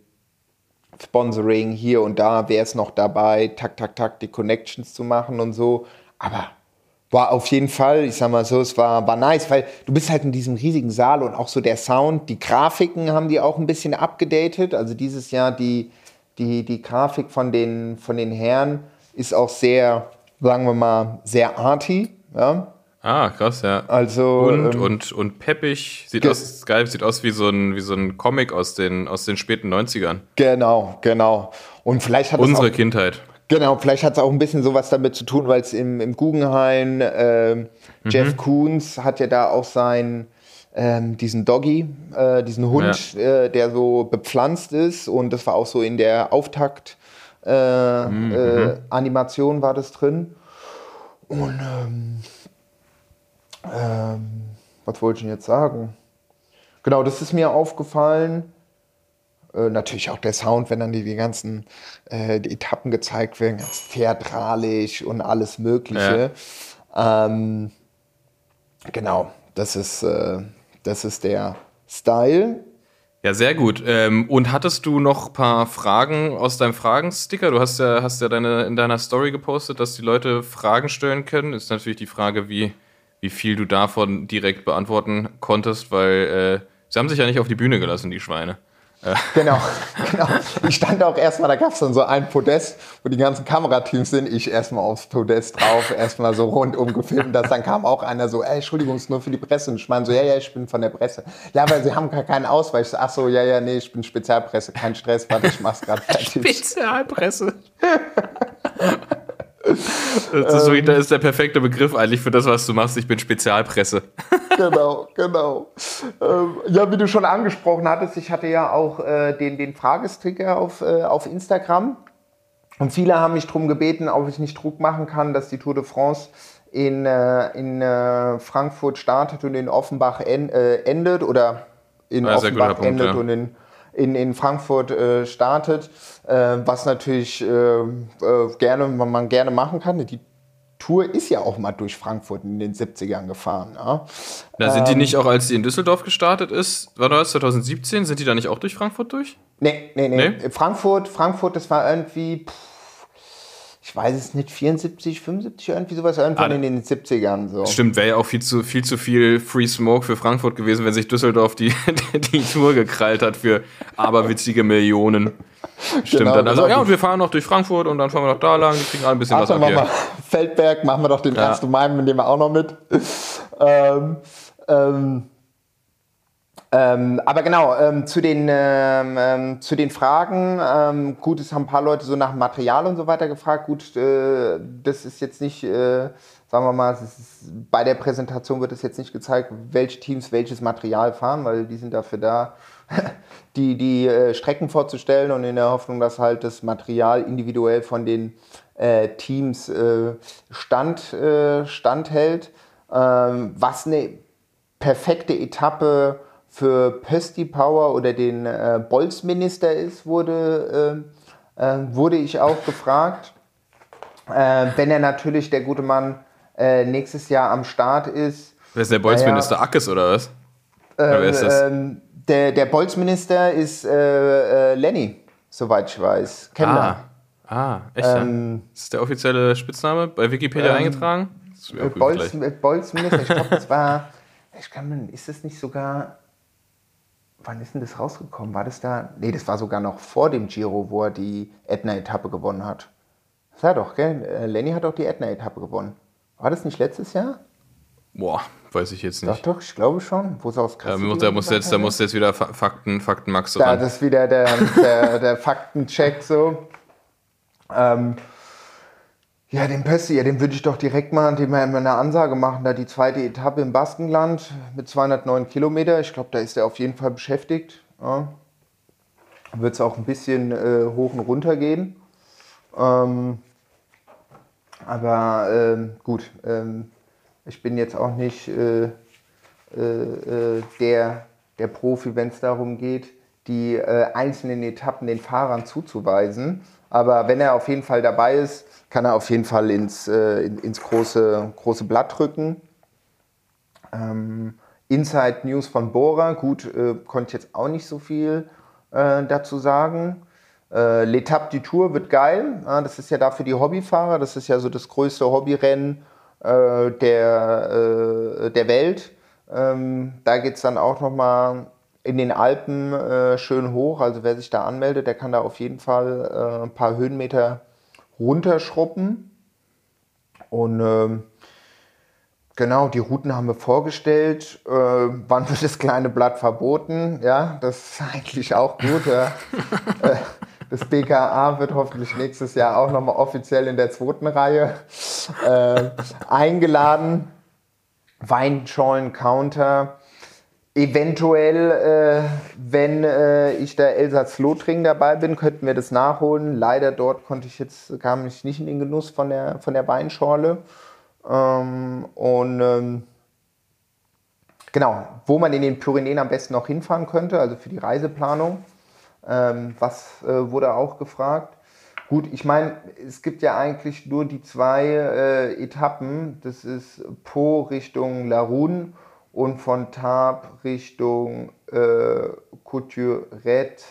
Sponsoring hier und da. Wer ist noch dabei? Tak, tak, tak, die Connections zu machen und so. Aber war auf jeden Fall, ich sag mal so, es war, war nice, weil du bist halt in diesem riesigen Saal und auch so der Sound, die Grafiken haben die auch ein bisschen abgedatet. Also dieses Jahr die, die, die Grafik von den, von den Herren ist auch sehr, sagen wir mal, sehr arty. Ja? Ah, krass, ja. Also, und, ähm, und, und peppig. Sieht aus, geil, sieht aus wie so ein, wie so ein Comic aus den, aus den späten 90ern. Genau, genau. Und vielleicht hat Unsere auch, Kindheit. Genau, vielleicht hat es auch ein bisschen sowas damit zu tun, weil es im, im Guggenheim, ähm, Jeff Koons hat ja da auch sein, ähm, diesen Doggy, äh, diesen Hund, äh, der so bepflanzt ist. Und das war auch so in der Auftakt äh, äh, Animation war das drin. Und ähm, ähm, was wollte ich denn jetzt sagen? Genau, das ist mir aufgefallen. Äh, natürlich auch der Sound, wenn dann die, die ganzen äh, die Etappen gezeigt werden, ganz theatralisch und alles Mögliche. Ähm, genau, das ist, äh, das ist der Style. Ja, sehr gut. Ähm, und hattest du noch ein paar Fragen aus deinem Fragensticker? Du hast ja, hast ja deine, in deiner Story gepostet, dass die Leute Fragen stellen können. Ist natürlich die Frage, wie, wie viel du davon direkt beantworten konntest, weil äh, sie haben sich ja nicht auf die Bühne gelassen, die Schweine. <laughs> Genau, genau. Ich stand auch erstmal, da gab es dann so ein Podest, wo die ganzen Kamerateams sind. Ich erstmal aufs Podest drauf, erstmal so rundum gefilmt. Das, dann kam auch einer so, ey, Entschuldigung, ist nur für die Presse. Und ich meine so, ja, ja, ich bin von der Presse. Ja, aber sie haben gar keinen Ausweis. So, Ach so, ja, ja, nee, ich bin Spezialpresse, kein Stress, warte, ich mach's gerade <laughs> fertig. Spezialpresse. <laughs> Das ist, das ist der perfekte Begriff eigentlich für das, was du machst. Ich bin Spezialpresse. <laughs> genau, genau. Ähm, ja, wie du schon angesprochen hattest, ich hatte ja auch äh, den, den Fragesticker auf, äh, auf Instagram. Und viele haben mich darum gebeten, ob ich nicht Druck machen kann, dass die Tour de France in, äh, in Frankfurt startet und in Offenbach en, endet oder in Ja, guter Offenbach Punkt, endet ja. und in, in, in Frankfurt äh, startet, äh, was natürlich äh, äh, gerne, man, man gerne machen kann. Die Tour ist ja auch mal durch Frankfurt in den 70ern gefahren. Ja? Da sind die nicht auch, als die in Düsseldorf gestartet ist, war das 2017, sind die da nicht auch durch Frankfurt durch? Nee, nee, nee. Nee? Frankfurt, Frankfurt, das war irgendwie, pff, ich weiß es nicht, 74, 75, irgendwie sowas, irgendwann Ah, in den 70ern. So. Stimmt, wäre ja auch viel zu, viel zu viel Free Smoke für Frankfurt gewesen, wenn sich Düsseldorf die, <laughs> die Tour gekrallt hat für aberwitzige Millionen. <laughs> Stimmt Genau, dann. Also, genau. ja, und wir fahren noch durch Frankfurt und dann fahren wir noch da lang, die kriegen alle ein bisschen Ach, was ab machen wir hier. Feldberg, machen wir doch den Ja. 1. Mai, den nehmen wir auch noch mit. <laughs> ähm, ähm, ähm, aber genau, ähm, zu, den, ähm, ähm, zu den Fragen, ähm, gut, es haben ein paar Leute so nach Material und so weiter gefragt. Gut, äh, das ist jetzt nicht, äh, sagen wir mal, ist, bei der Präsentation wird es jetzt nicht gezeigt, welche Teams welches Material fahren, weil die sind dafür da, <laughs> die, die äh, Strecken vorzustellen und in der Hoffnung, dass halt das Material individuell von den äh, Teams äh, stand, äh, standhält. Ähm, was eine perfekte Etappe für Pösti Power oder den äh, Bolzminister ist, wurde, äh, äh, wurde ich auch gefragt. Äh, wenn er natürlich, der gute Mann, äh, nächstes Jahr am Start ist. Wer ist der Bolzminister Ackes oder was? Oder wer ist das? Ähm, der, der Bolzminister ist äh, äh, Lenny, soweit ich weiß. Kender. Ah, ah echt? ja? Ähm, ist der offizielle Spitzname bei Wikipedia eingetragen? Äh, auch gut Bolz, äh, Bolzminister, ich glaube, das war, <laughs> ich kann ist das nicht sogar, wann ist denn das rausgekommen? War das da? Nee, das war sogar noch vor dem Giro, wo er die Ätna-Etappe gewonnen hat. Das war doch, gell? Äh, Lenny hat auch die Ätna-Etappe gewonnen. War das nicht letztes Jahr? Boah, weiß ich jetzt Doch, nicht. doch, ich glaube schon. Wo es aus Da muss, da muss jetzt, da muss jetzt wieder Fa- Fakten, Fakten Max Da, ran. das ist wieder der, der, der <laughs> Faktencheck so. Ähm, ja, den Pössi, ja, den würde ich doch direkt mal, dem mal eine Ansage machen, da die zweite Etappe im Baskenland mit 209 Kilometer. Ich glaube, da ist er auf jeden Fall beschäftigt. Ja. Wird es auch ein bisschen äh, hoch und runter gehen. Ähm, aber ähm, gut, ähm, ich bin jetzt auch nicht äh, äh, äh, der, der Profi, wenn es darum geht, die äh, einzelnen Etappen den Fahrern zuzuweisen. Aber wenn er auf jeden Fall dabei ist, kann er auf jeden Fall ins, äh, in- ins große, große Blatt drücken. Ähm, Inside News von Bora, gut, äh, konnte ich jetzt auch nicht so viel äh, dazu sagen. Äh, L'Etape du Tour wird geil. Ja, das ist ja dafür die Hobbyfahrer. Das ist ja so das größte Hobbyrennen äh, der, äh, der Welt. Ähm, da geht es dann auch nochmal in den Alpen äh, schön hoch. Also wer sich da anmeldet, der kann da auf jeden Fall äh, ein paar Höhenmeter runterschruppen. Und ähm, genau, die Routen haben wir vorgestellt. Äh, wann wird das kleine Blatt verboten? Ja, das ist <laughs> eigentlich auch gut. Ja. <laughs> Äh, das BKA wird hoffentlich nächstes Jahr auch nochmal offiziell in der zweiten Reihe äh, eingeladen. Weinschollen-Counter. Eventuell, äh, wenn äh, ich der Elsass-Lothringen dabei bin, könnten wir das nachholen. Leider dort konnte ich jetzt, kam ich nicht in den Genuss von der, von der Weinschorle. Ähm, und ähm, genau, wo man in den Pyrenäen am besten noch hinfahren könnte, also für die Reiseplanung. Ähm, was äh, wurde auch gefragt? Gut, ich meine, es gibt ja eigentlich nur die zwei äh, Etappen. Das ist Po Richtung Larun und von Tab Richtung äh, Couturiette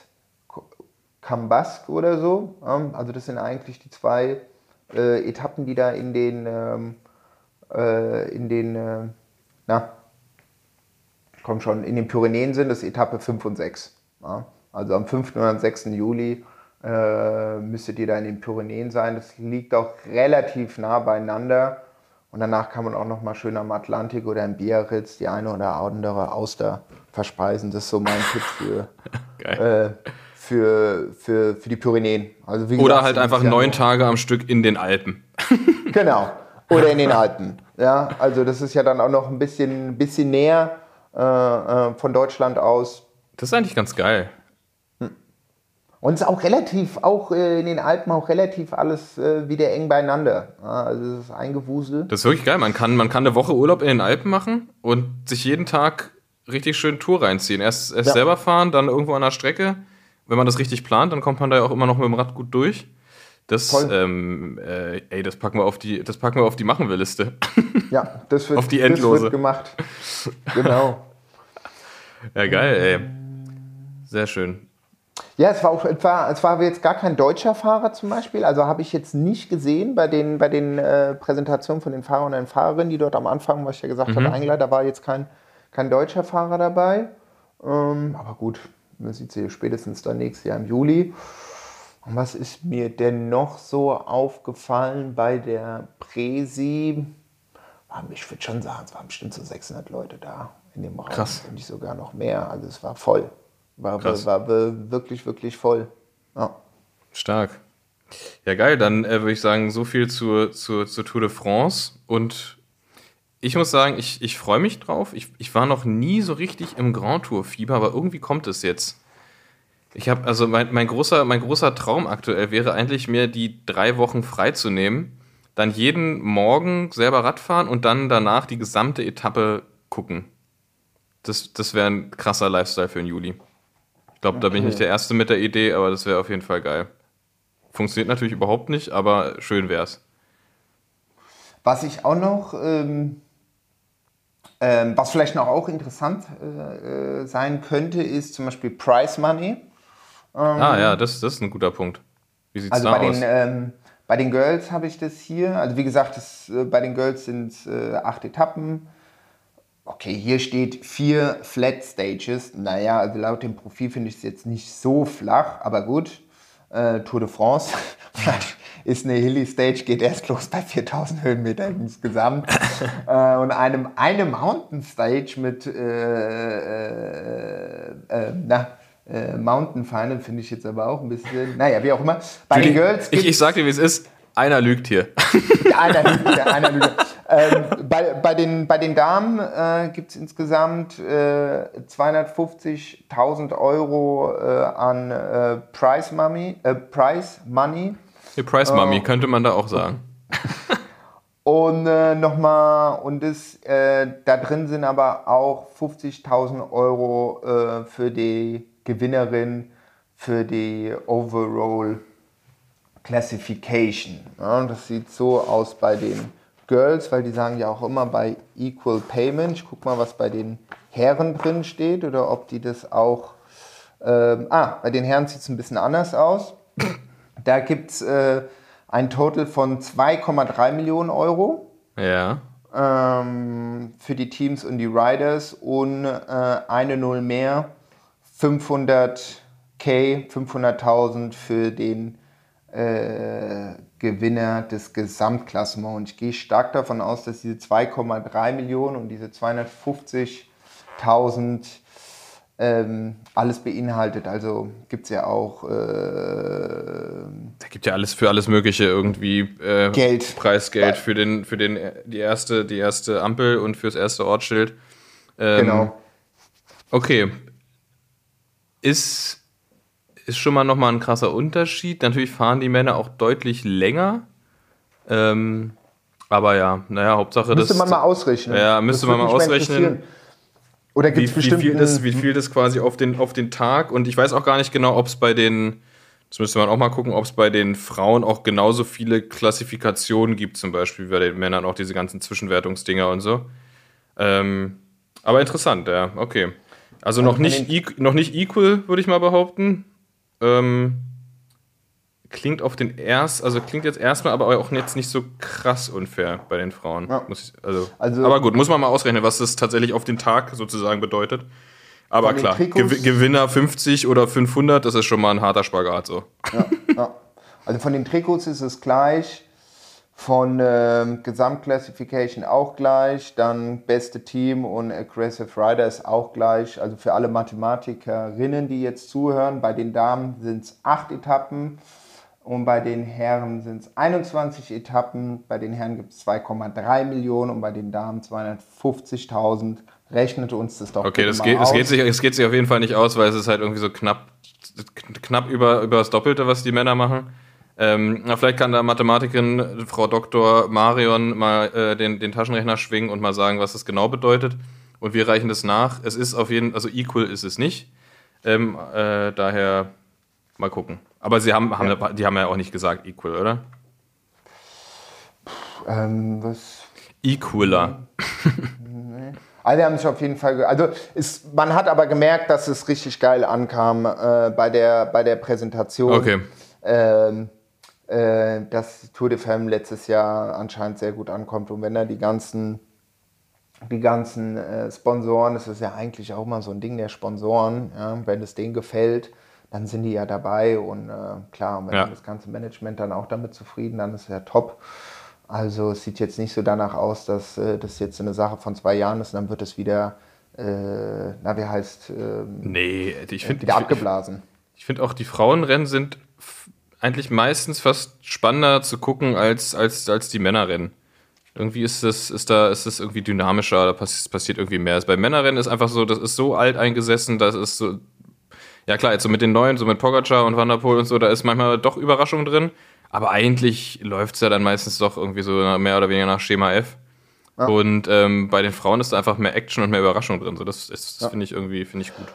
Cambasque oder so. Ähm, also das sind eigentlich die zwei äh, Etappen, die da in den, ähm, äh, in den, äh, na, komm schon, in den Pyrenäen sind. Das ist Etappe 5 und 6. Ja? Also am 5. und am 6. Juli äh, müsstet ihr da in den Pyrenäen sein. Das liegt auch relativ nah beieinander. Und danach kann man auch noch mal schön am Atlantik oder im Biarritz die eine oder andere Auster verspeisen. Das ist so mein Tipp für, <laughs> äh, für, für, für die Pyrenäen. Also wie gesagt, oder halt einfach neun Tage am Stück in den Alpen. <laughs> genau. Oder in den Alpen. Ja, also das ist ja dann auch noch ein bisschen, bisschen näher äh, äh von Deutschland aus. Das ist eigentlich ganz geil. Und es ist auch relativ, auch äh, in den Alpen auch relativ alles äh, wieder eng beieinander. also es ist eingewuselt. Das ist wirklich geil. Man kann, man kann eine Woche Urlaub in den Alpen machen und sich jeden Tag richtig schön Tour reinziehen. Erst, erst ja. selber fahren, dann irgendwo an der Strecke. Wenn man das richtig plant, dann kommt man da ja auch immer noch mit dem Rad gut durch. Das, ähm, äh, ey, das packen wir auf die, das packen wir auf die machen wir Liste. <laughs> Ja, das wird, auf die Endlose. Das wird gemacht. Genau. <laughs> ja, geil, ey. Sehr schön. Ja, es war, auch, es, war, es war jetzt gar kein deutscher Fahrer zum Beispiel. Also habe ich jetzt nicht gesehen bei den, bei den äh, Präsentationen von den Fahrern und den Fahrerinnen, die dort am Anfang, was ich ja gesagt mhm. habe, eingeladen. Da war jetzt kein, kein deutscher Fahrer dabei. Ähm, aber gut, man sieht sie spätestens dann nächstes Jahr im Juli. Und was ist mir denn noch so aufgefallen bei der Presi? Ich würde schon sagen, es waren bestimmt so 600 Leute da in dem Raum. Krass. Wenn nicht sogar noch mehr. Also es war voll. War, war, war wirklich, wirklich voll. Ja. Stark. Ja, geil. Dann äh, würde ich sagen, so viel zur, zur, zur Tour de France. Und ich muss sagen, ich, ich freue mich drauf. Ich, ich war noch nie so richtig im Grand Tour-Fieber, aber irgendwie kommt es jetzt. Ich habe, also mein, mein, großer, mein großer Traum aktuell wäre eigentlich, mir die drei Wochen freizunehmen, dann jeden Morgen selber Radfahren und dann danach die gesamte Etappe gucken. Das, das wäre ein krasser Lifestyle für den Juli. Ich glaube, okay. da bin ich nicht der Erste mit der Idee, aber das wäre auf jeden Fall geil. Funktioniert natürlich überhaupt nicht, aber schön wäre es. Was ich auch noch, ähm, ähm, was vielleicht noch auch interessant äh, äh sein könnte, ist zum Beispiel Price Money. Ähm, ah ja, das, das ist ein guter Punkt. Wie sieht es also da bei aus? Den, ähm, bei den Girls habe ich das hier. Also wie gesagt, das, äh, bei den Girls sind es äh, acht Etappen okay, hier steht vier Flat Stages. Naja, also laut dem Profil finde ich es jetzt nicht so flach, aber gut. Äh, Tour de France <laughs> ist eine Hilly Stage, geht erst los bei 4000 Höhenmeter insgesamt. <laughs> äh, und einem, eine Mountain Stage mit äh, äh, äh na, äh, Mountain Final finde ich jetzt aber auch ein bisschen, naja, wie auch immer. Bei den Girls. Ich, ich sag dir, wie es ist. Einer lügt hier. einer lügt hier, einer lügt. Ähm, bei, bei, den, bei den Damen äh, gibt es insgesamt äh, 250.000 Euro äh, an äh, Price, Money, äh, Price Money. Die Price Money äh, könnte man da auch sagen. <laughs> und äh, nochmal, und das, da drin sind aber auch 50.000 Euro für die Gewinnerin für die Overall Classification. Ja, das sieht so aus bei den Girls, weil die sagen ja auch immer bei Equal Payment. Ich gucke mal, was bei den Herren drin steht oder ob die das auch. Ähm, ah, bei den Herren sieht es ein bisschen anders aus. Da gibt es äh, ein Total von 2,3 Millionen Euro. Ja. Ähm, für die Teams und die Riders und äh, eine Null mehr 500k, 500.000 für den äh, Gewinner des Gesamtklassements. Und ich gehe stark davon aus, dass diese 2,3 Millionen und diese 250.000 ähm, alles beinhaltet. Also gibt es ja auch. Äh, da gibt ja alles für alles Mögliche irgendwie äh, Geld. Preisgeld für den, für den, die erste, die erste Ampel und fürs erste Ortsschild. Ähm, genau. Okay. Ist, ist schon mal nochmal ein krasser Unterschied. Natürlich fahren die Männer auch deutlich länger. Ähm, aber ja, naja, Hauptsache müsste das. man mal ausrechnen. Ja, müsste man mal mal ausrechnen. Oder gibt wie, es wie, bestimmt. viel das, wie viel das quasi auf den, auf den Tag und ich weiß auch gar nicht genau, ob es bei den, das müsste man auch mal gucken, ob es bei den Frauen auch genauso viele Klassifikationen gibt, zum Beispiel wie bei den Männern auch diese ganzen Zwischenwertungsdinger und so. Ähm, aber interessant, ja, okay. Also noch von nicht, noch nicht equal, würde ich mal behaupten. Ähm, klingt auf den erst, also klingt jetzt erstmal, aber auch jetzt nicht so krass unfair bei den Frauen. Ja. Muss ich, also, Also- aber gut, muss man mal ausrechnen, was das tatsächlich auf den Tag sozusagen bedeutet. Aber klar, Trikots- Gew Gewinner 50 oder 500, das ist schon mal ein harter Spagat so. Ja. Also von den Trikots ist es gleich, von ähm, Gesamtclassification auch gleich, dann beste Team und Aggressive Rider ist auch gleich. Also für alle Mathematikerinnen, die jetzt zuhören, bei den Damen sind es acht Etappen und bei den Herren sind es 21 Etappen. Bei den Herren gibt es 2,3 Millionen und bei den Damen 250.000. Rechnet uns das doch Okay, das mal geht, es aus. geht, sich, es geht sich auf jeden Fall nicht aus, weil es ist halt irgendwie so knapp, knapp über, über das Doppelte, was die Männer machen. Ähm, na, vielleicht kann da Mathematikerin Frau Dr. Marion mal äh, den, den Taschenrechner schwingen und mal sagen, was das genau bedeutet. Und wir reichen das nach. Es ist auf jeden also equal ist es nicht. Ähm, äh, daher mal gucken. Aber sie haben, haben die haben ja auch nicht gesagt equal, oder? Ähm, was Equaler. <laughs> Alle haben sich auf jeden Fall, also ist, man hat aber gemerkt, dass es richtig geil ankam äh, bei, der, bei der Präsentation. Okay. Ähm, äh, dass Tour de Femme letztes Jahr anscheinend sehr gut ankommt. Und wenn da die ganzen, die ganzen äh, Sponsoren, das ist ja eigentlich auch mal so ein Ding der Sponsoren, ja, wenn es denen gefällt, dann sind die ja dabei. Und äh, klar, wenn Ja. das ganze Management dann auch damit zufrieden, dann ist ja top. Also es sieht jetzt nicht so danach aus, dass äh, das jetzt eine Sache von zwei Jahren ist und dann wird es wieder, äh, na wie heißt, ähm, Nee, ich finde wieder abgeblasen. Ich finde auch, die Frauenrennen sind eigentlich meistens fast spannender zu gucken als, als, als die Männerrennen. Irgendwie ist das, ist da, ist das irgendwie dynamischer, da pass passiert irgendwie mehr. Also bei Männerrennen ist einfach so, das ist so alt eingesessen, das ist so. Ja klar, jetzt so mit den neuen, so mit Pogacar und Van der Poel und so, da ist manchmal doch Überraschung drin. Aber eigentlich läuft es ja dann meistens doch irgendwie so mehr oder weniger nach Schema F. Und ähm, bei den Frauen ist da einfach mehr Action und mehr Überraschung drin. So, das ist- das finde ich irgendwie finde ich gut.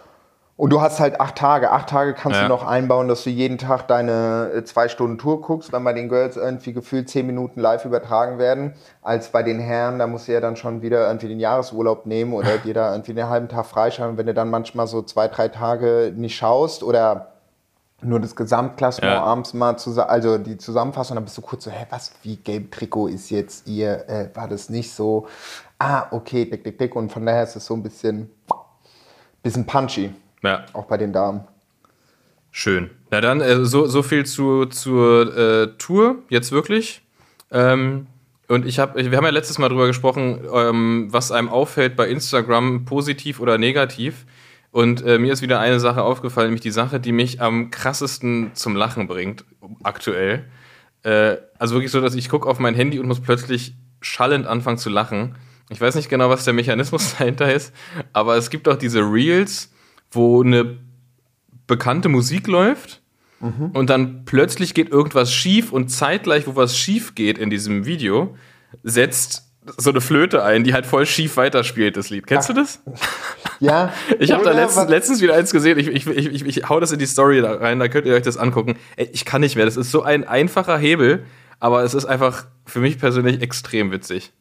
Und du hast halt acht Tage. Acht Tage kannst Ja. du noch einbauen, dass du jeden Tag deine äh, zwei Stunden Tour guckst, wenn bei den Girls irgendwie gefühlt zehn Minuten live übertragen werden, als bei den Herren, da musst du ja dann schon wieder irgendwie den Jahresurlaub nehmen oder <laughs> dir da irgendwie einen halben Tag freischalten. Wenn du dann manchmal so zwei, drei Tage nicht schaust oder nur das Gesamtklassement Ja. abends mal zusammen, also die Zusammenfassung, dann bist du kurz so, hä, was, wie gelb Trikot ist jetzt ihr, äh, war das nicht so, ah, okay, dick, dick, dick und von daher ist es so ein bisschen, bisschen punchy, Ja. auch bei den Damen. Schön. Na dann, äh, so, so viel zu, zur äh, Tour, jetzt wirklich. Ähm, und ich habe, wir haben ja letztes Mal drüber gesprochen, ähm, was einem auffällt bei Instagram, positiv oder negativ. Und äh, mir ist wieder eine Sache aufgefallen, nämlich die Sache, die mich am krassesten zum Lachen bringt, aktuell. Äh, also wirklich so, dass ich gucke auf mein Handy und muss plötzlich schallend anfangen zu lachen. Ich weiß nicht genau, was der Mechanismus <laughs> dahinter ist, aber es gibt auch diese Reels, wo eine bekannte Musik läuft und dann plötzlich geht irgendwas schief und zeitgleich, wo was schief geht in diesem Video, setzt so eine Flöte ein, die halt voll schief weiterspielt, das Lied. Kennst du das? Ja. <laughs> Ich habe da letztens, letztens wieder eins gesehen. Ich, ich, ich, ich, hau das in die Story da rein, da könnt ihr euch das angucken. Ey, ich kann nicht mehr. Das ist so ein einfacher Hebel, aber es ist einfach für mich persönlich extrem witzig.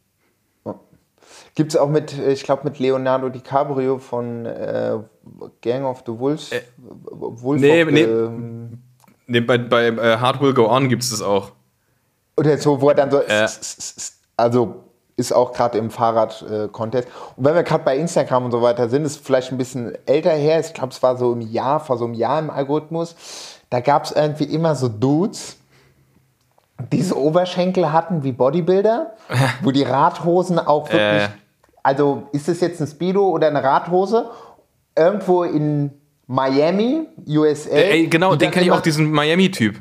Gibt es auch mit, ich glaube, mit Leonardo DiCaprio von äh, Gang of the Wolves. Wolf nee, nee. ähm, Nee, bei bei äh, Hard Will Go On gibt es das auch. Oder so, wo er dann so. Äh. Also, ist auch gerade im Fahrrad-Contest. und wenn wir gerade bei Instagram und so weiter sind, ist vielleicht ein bisschen älter her. Ich glaube, es war so im Jahr, vor so einem Jahr im Algorithmus. Da gab es irgendwie immer so Dudes, die so Oberschenkel hatten wie Bodybuilder, <laughs> wo die Radhosen auch wirklich. Äh. Also ist es jetzt ein Speedo oder eine Radhose? Irgendwo in Miami, USA. Ey, genau, den kenne ich auch, diesen Miami-Typ.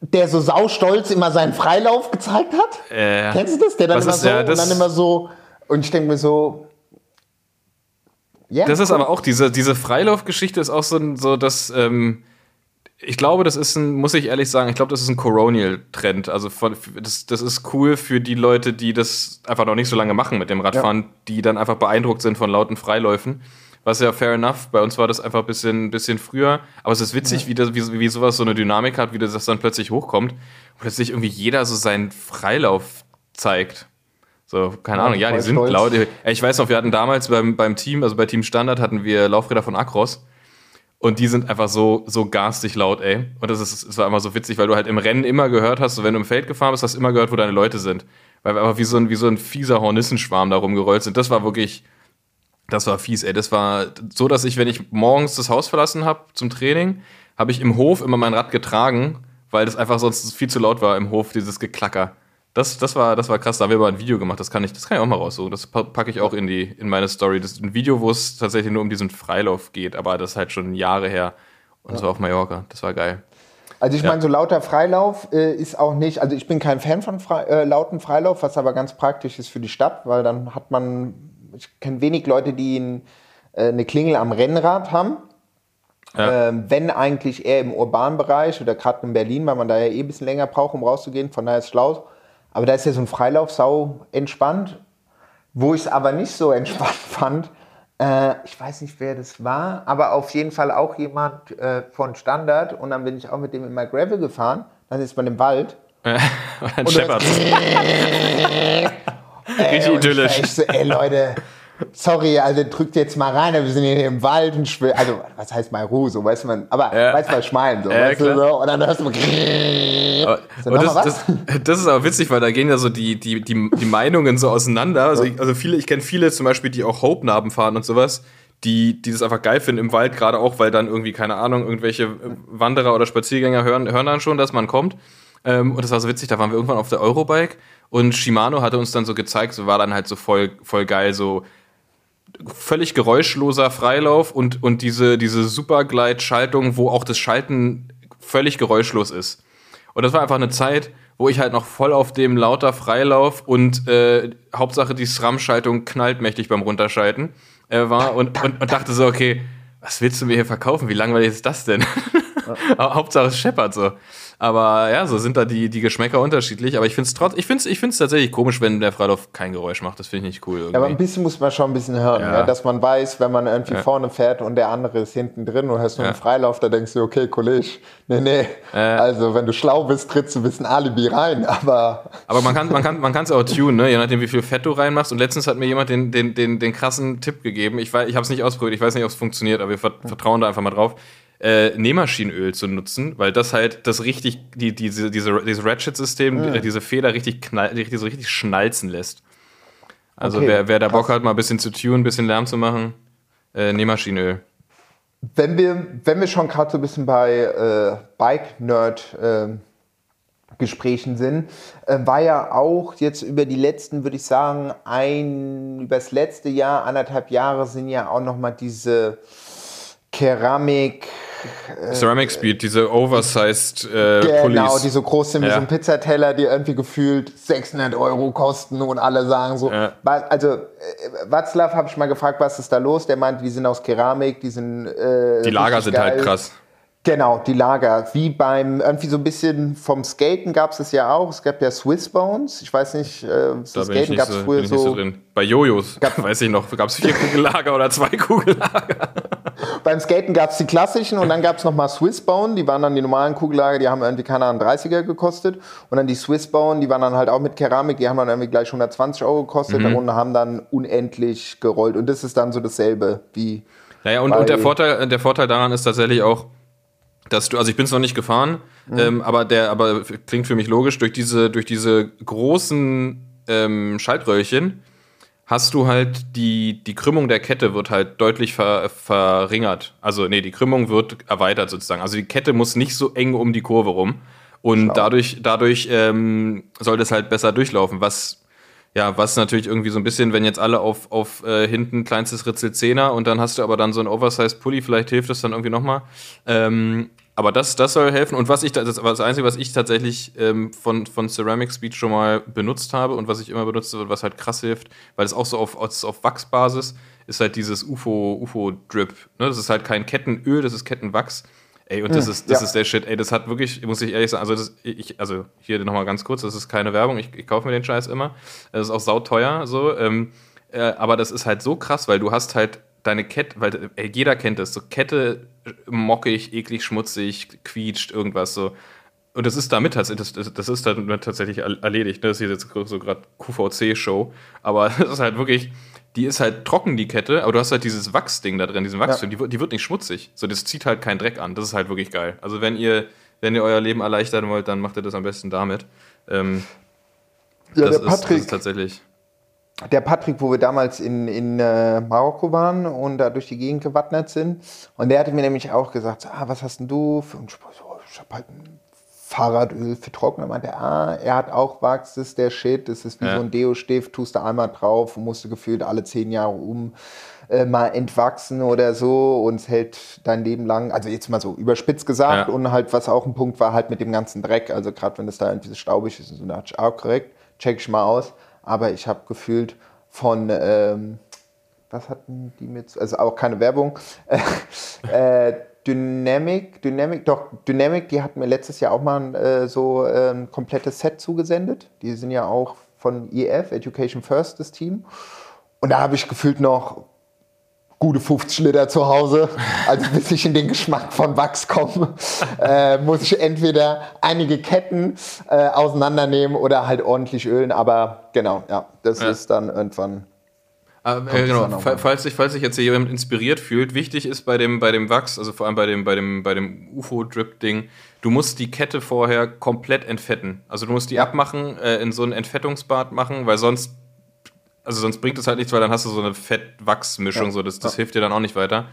der so saustolz immer seinen Freilauf gezeigt hat. Äh, Kennst du das? Der dann immer ist- so ja, und dann immer so. Und ich denke mir so. Ja, Das ist cool. aber auch, diese, diese Freilaufgeschichte ist auch so, so dass, ähm, ich glaube, das ist ein, muss ich ehrlich sagen, ich glaube, das ist ein Coronial-Trend. Also von, das, das ist cool für die Leute, die das einfach noch nicht so lange machen mit dem Radfahren, die dann einfach beeindruckt sind von lauten Freiläufen. Was ja fair enough, bei uns war das einfach ein bisschen, bisschen früher. Aber es ist witzig, wie, das, wie, wie sowas so eine Dynamik hat, wie das dann plötzlich hochkommt. Und plötzlich irgendwie jeder so seinen Freilauf zeigt. So, keine Ja, Ahnung, ja, die sind stolz. laut. Ich weiß noch, wir hatten damals beim, beim Team, also bei Team Standard, hatten wir Laufräder von Acros. Und die sind einfach so, so garstig laut, ey. Und das ist, es war immer so witzig, weil du halt im Rennen immer gehört hast, so wenn du im Feld gefahren bist, hast du immer gehört, wo deine Leute sind. Weil wir einfach wie so ein, wie so ein fieser Hornissenschwarm da rumgerollt sind. Das war wirklich, das war fies, ey. Das war so, dass ich, wenn ich morgens das Haus verlassen habe zum Training, habe ich im Hof immer mein Rad getragen, weil das einfach sonst viel zu laut war im Hof, dieses Geklacker. Das, das, war, das war krass, da haben wir mal ein Video gemacht, das kann ich, das kann ich auch mal raussuchen. Das pa- packe ich auch in, die, in meine Story. Das ist ein Video, wo es tatsächlich nur um diesen Freilauf geht, aber das ist halt schon Jahre her. Und das war auf Mallorca. Das war geil. Also ich Ja. meine, so lauter Freilauf äh, ist auch nicht, also ich bin kein Fan von frei, äh, lauten Freilauf, was aber ganz praktisch ist für die Stadt, weil dann hat man, ich kenne wenig Leute, die ein, äh, eine Klingel am Rennrad haben. Ja. Ähm, wenn eigentlich eher im urbanen Bereich oder gerade in Berlin, weil man da ja eh ein bisschen länger braucht, um rauszugehen, von daher ist es schlau. Aber da ist ja so ein Freilauf sau entspannt. Wo ich es aber nicht so entspannt <laughs> fand, äh, ich weiß nicht, wer das war, aber auf jeden Fall auch jemand äh, von Standard. Und dann bin ich auch mit dem immer Gravel gefahren. Dann ist man im Wald. Ein <laughs> Und Shepard. <laughs> Richtig ich idyllisch. echt so, ey Leute, sorry, also drückt jetzt mal rein, wir sind hier im Wald und schwimmen. Also, was heißt mal Ruhe, so weiß man, aber Ja. weiß man, ich meine, so, Ja, weißt du, klar. so, und dann hörst du mal, So, und das, das, das ist aber witzig, weil da gehen ja so die, die, die, die Meinungen so auseinander. Also, ich, also viele, ich kenne viele zum Beispiel, die auch Hope-Narben fahren und sowas, die, die das einfach geil finden im Wald, gerade auch, weil dann irgendwie, keine Ahnung, irgendwelche Wanderer oder Spaziergänger hören, hören dann schon, dass man kommt. Ähm, und das war so witzig, da waren wir irgendwann auf der Eurobike und Shimano hatte uns dann so gezeigt, so war dann halt so voll, voll geil, so völlig geräuschloser Freilauf und, und diese, diese Superglide-Schaltung, wo auch das Schalten völlig geräuschlos ist. Und das war einfach eine Zeit, wo ich halt noch voll auf dem lauter Freilauf und äh, Hauptsache die SRAM-Schaltung knallt mächtig beim Runterschalten äh, war und, und, und dachte so, okay, was willst du mir hier verkaufen? Wie langweilig ist das denn? <laughs> <laughs> Hauptsache es scheppert so. Aber ja, so sind da die, die Geschmäcker unterschiedlich. Aber ich finde es trotz, ich finde es ich find's tatsächlich komisch, wenn der Freilauf kein Geräusch macht. Das finde ich nicht cool. Irgendwie. Ja, aber ein bisschen muss man schon ein bisschen hören, Ja. ja. dass man weiß, wenn man irgendwie vorne fährt und der andere ist hinten drin und hast nur einen Freilauf, da denkst du, okay, Kollege, nee, nee. Also, wenn du schlau bist, trittst du ein bisschen Alibi rein, aber Aber man kann man kann man kann es auch tunen, ne? je nachdem wie viel Fett du reinmachst. Und letztens hat mir jemand den den den, den krassen Tipp gegeben. Ich weiß, ich habe es nicht ausprobiert. Ich weiß nicht, ob es funktioniert, aber wir vert- vertrauen da einfach mal drauf. Äh, Nähmaschinenöl zu nutzen, weil das halt das richtig die diese diese dieses Ratchet-System, äh, diese Feder richtig knall, die so richtig schnalzen lässt. Also Okay, wer wer da Bock hat, mal ein bisschen zu tunen, ein bisschen Lärm zu machen, äh, Nähmaschinenöl. wenn wir, wenn wir schon gerade so ein bisschen bei äh, Bike-Nerd-Gesprächen sind, äh, war ja auch jetzt über die letzten, würde ich sagen, ein, über das letzte Jahr, anderthalb Jahre sind ja auch nochmal diese Keramik, Ceramic Speed, diese oversized äh, genau, Pullis. die so groß sind wie Ja. so ein Pizzateller, die irgendwie gefühlt 600 Euro kosten und alle sagen so. Ja. Also, äh, Watzlaw habe ich mal gefragt, was ist da los? Der meinte, die sind aus Keramik, die sind. Äh, die Lager sind halt geil. krass. Genau, die Lager. Wie beim, irgendwie so ein bisschen vom Skaten gab es es ja auch. Es gab ja Swiss Bones. Ich weiß nicht, äh, so Skaten gab es so, früher so so. drin. Bei Jojos, <laughs> weiß ich noch, gab es vier Kugellager oder zwei <laughs> Kugellager. Beim Skaten gab es die klassischen und dann gab es nochmal Swiss Bone. Die waren dann die normalen Kugellager, die haben irgendwie, keine Ahnung, 30er gekostet. Und dann die Swiss Bone, die waren dann halt auch mit Keramik, die haben dann irgendwie gleich 120 Euro gekostet Mhm. und haben dann unendlich gerollt. Und das ist dann so dasselbe wie. Naja, und, und der, Vorteil, der Vorteil daran ist tatsächlich auch, dass du, also ich bin es noch nicht gefahren, Mhm. ähm, aber der, aber klingt für mich logisch, durch diese, durch diese großen ähm, Schaltröhrchen hast du halt die, die Krümmung der Kette wird halt deutlich ver, verringert. Also, nee, die Krümmung wird erweitert sozusagen. Also die Kette muss nicht so eng um die Kurve rum. Und Schlau. dadurch, dadurch ähm, soll das halt besser durchlaufen, was ja, was natürlich irgendwie so ein bisschen, wenn jetzt alle auf, auf äh, hinten kleinstes Ritzel Zehner und dann hast du aber dann so ein Oversized Pulli, vielleicht hilft das dann irgendwie nochmal. Ähm, aber das, das soll helfen. Und was ich, das, das Einzige, was ich tatsächlich ähm, von, von Ceramic Speed schon mal benutzt habe und was ich immer benutze und was halt krass hilft, weil es auch so auf, auf Wachsbasis ist halt dieses UFO, UFO-Drip. Ne? Das ist halt kein Kettenöl, das ist Kettenwachs. Ey, und das, hm, ist, das ja. ist der Shit. Ey, das hat wirklich, muss ich ehrlich sagen, also, das, ich, also hier nochmal ganz kurz, das ist keine Werbung, ich, ich kaufe mir den Scheiß immer. Das ist auch sauteuer, so. Ähm, äh, aber das ist halt so krass, weil du hast halt deine Kette, weil ey, jeder kennt das, so Kette mockig, eklig, schmutzig, quietscht, irgendwas so. Und das ist damit, das, das, das ist dann tatsächlich erledigt. Ne? Das ist jetzt so gerade QVC-Show. Aber <laughs> das ist halt wirklich, die ist halt trocken, die Kette, aber du hast halt dieses Wachsding da drin, diesen Wachstum, ja. die, die, wird nicht schmutzig. So, das zieht halt keinen Dreck an. Das ist halt wirklich geil. Also wenn ihr, wenn ihr euer Leben erleichtern wollt, dann macht ihr das am besten damit. Ähm, ja, der Patrick, ist, das ist tatsächlich. Der Patrick, wo wir damals in, in äh, Marokko waren und da durch die Gegend gewattnet sind, und der hatte mir nämlich auch gesagt, ah, was hast denn du? Für, und ich, so, ich habe halt ein Fahrradöl für Trockner. Meinte, ah, er hat auch Wachs, das ist der Shit, das ist wie ja. so ein Deo-Stift, tust du einmal drauf und musst du gefühlt alle zehn Jahre um äh, mal entwachsen oder so und es hält dein Leben lang, also jetzt mal so überspitzt gesagt ja. und halt, was auch ein Punkt war, halt mit dem ganzen Dreck, also gerade wenn es da irgendwie so staubig ist und so, da hatte ich auch korrekt, check ich mal aus, aber ich habe gefühlt von, ähm, was hatten die mit, also auch keine Werbung, <laughs> äh, Dynamic, Dynamic, doch, Dynamic, die hat mir letztes Jahr auch mal äh, so äh, ein komplettes Set zugesendet. Die sind ja auch von EF, Education First, das Team. Und da habe ich gefühlt noch gute 50 Liter zu Hause. Also bis ich in den Geschmack von Wachs komme, äh, muss ich entweder einige Ketten äh, auseinandernehmen oder halt ordentlich ölen. Aber genau, ja, das ja. ist dann irgendwann äh, genau, falls sich, falls sich jetzt hier jemand inspiriert fühlt, wichtig ist bei dem, bei dem Wachs, also vor allem bei dem, bei dem, bei dem UFO-Drip-Ding, du musst die Kette vorher komplett entfetten. Also du musst die abmachen, äh, in so ein Entfettungsbad machen, weil sonst, also sonst bringt es halt nichts, weil dann hast du so eine Fett-Wachs-Mischung, ja. so, das, das ja. hilft dir dann auch nicht weiter.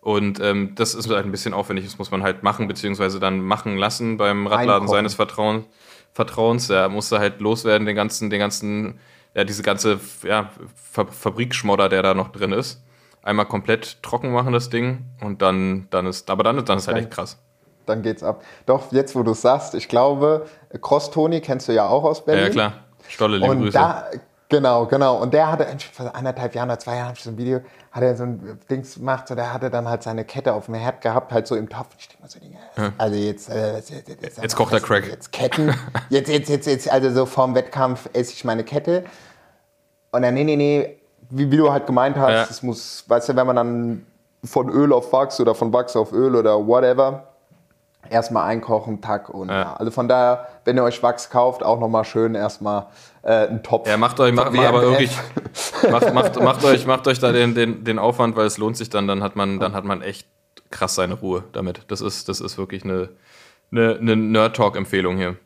Und ähm, das ist halt ein bisschen aufwendig, das muss man halt machen, beziehungsweise dann machen lassen beim Radladen Einkommen. seines Vertrauens. Vertrauens. Da musst du halt loswerden, den ganzen, den ganzen ja, diese ganze ja, Fa Fabrikschmodder, der da noch drin ist, einmal komplett trocken machen, das Ding. Und dann, dann ist, aber dann, dann ist halt echt krass. Dann geht's ab. Doch, jetzt wo du es sagst, ich glaube, Cross Tony kennst du ja auch aus Berlin. Ja, klar. Stolle, liebe Und Grüße. Da, genau, genau. Und der hatte vor anderthalb Jahren oder zwei Jahren so ein Video, hat er so ein Dings gemacht, so der hatte dann halt seine Kette auf dem Herd gehabt, halt so im Topf. Ich denke mal so, Dinge, also jetzt, äh, jetzt, jetzt, jetzt, jetzt kocht der Crack. Jetzt Ketten, <laughs> jetzt, jetzt, jetzt, jetzt, also so vorm Wettkampf esse ich meine Kette. Und dann, nee, nee, nee, wie, wie du halt gemeint hast, es ja. muss, weißt du, wenn man dann von Öl auf Wachs oder von Wachs auf Öl oder whatever, erstmal einkochen, tack und ja. ja. Also von daher, wenn ihr euch Wachs kauft, auch nochmal schön erstmal äh, einen Topf. Ja, macht euch, macht, aber wirklich, <laughs> macht, macht, macht, euch, macht euch da den, den, den Aufwand, weil es lohnt sich dann, dann hat man, dann hat man echt krass seine Ruhe damit. Das ist, das ist wirklich eine, eine, eine Nerd-Talk-Empfehlung hier.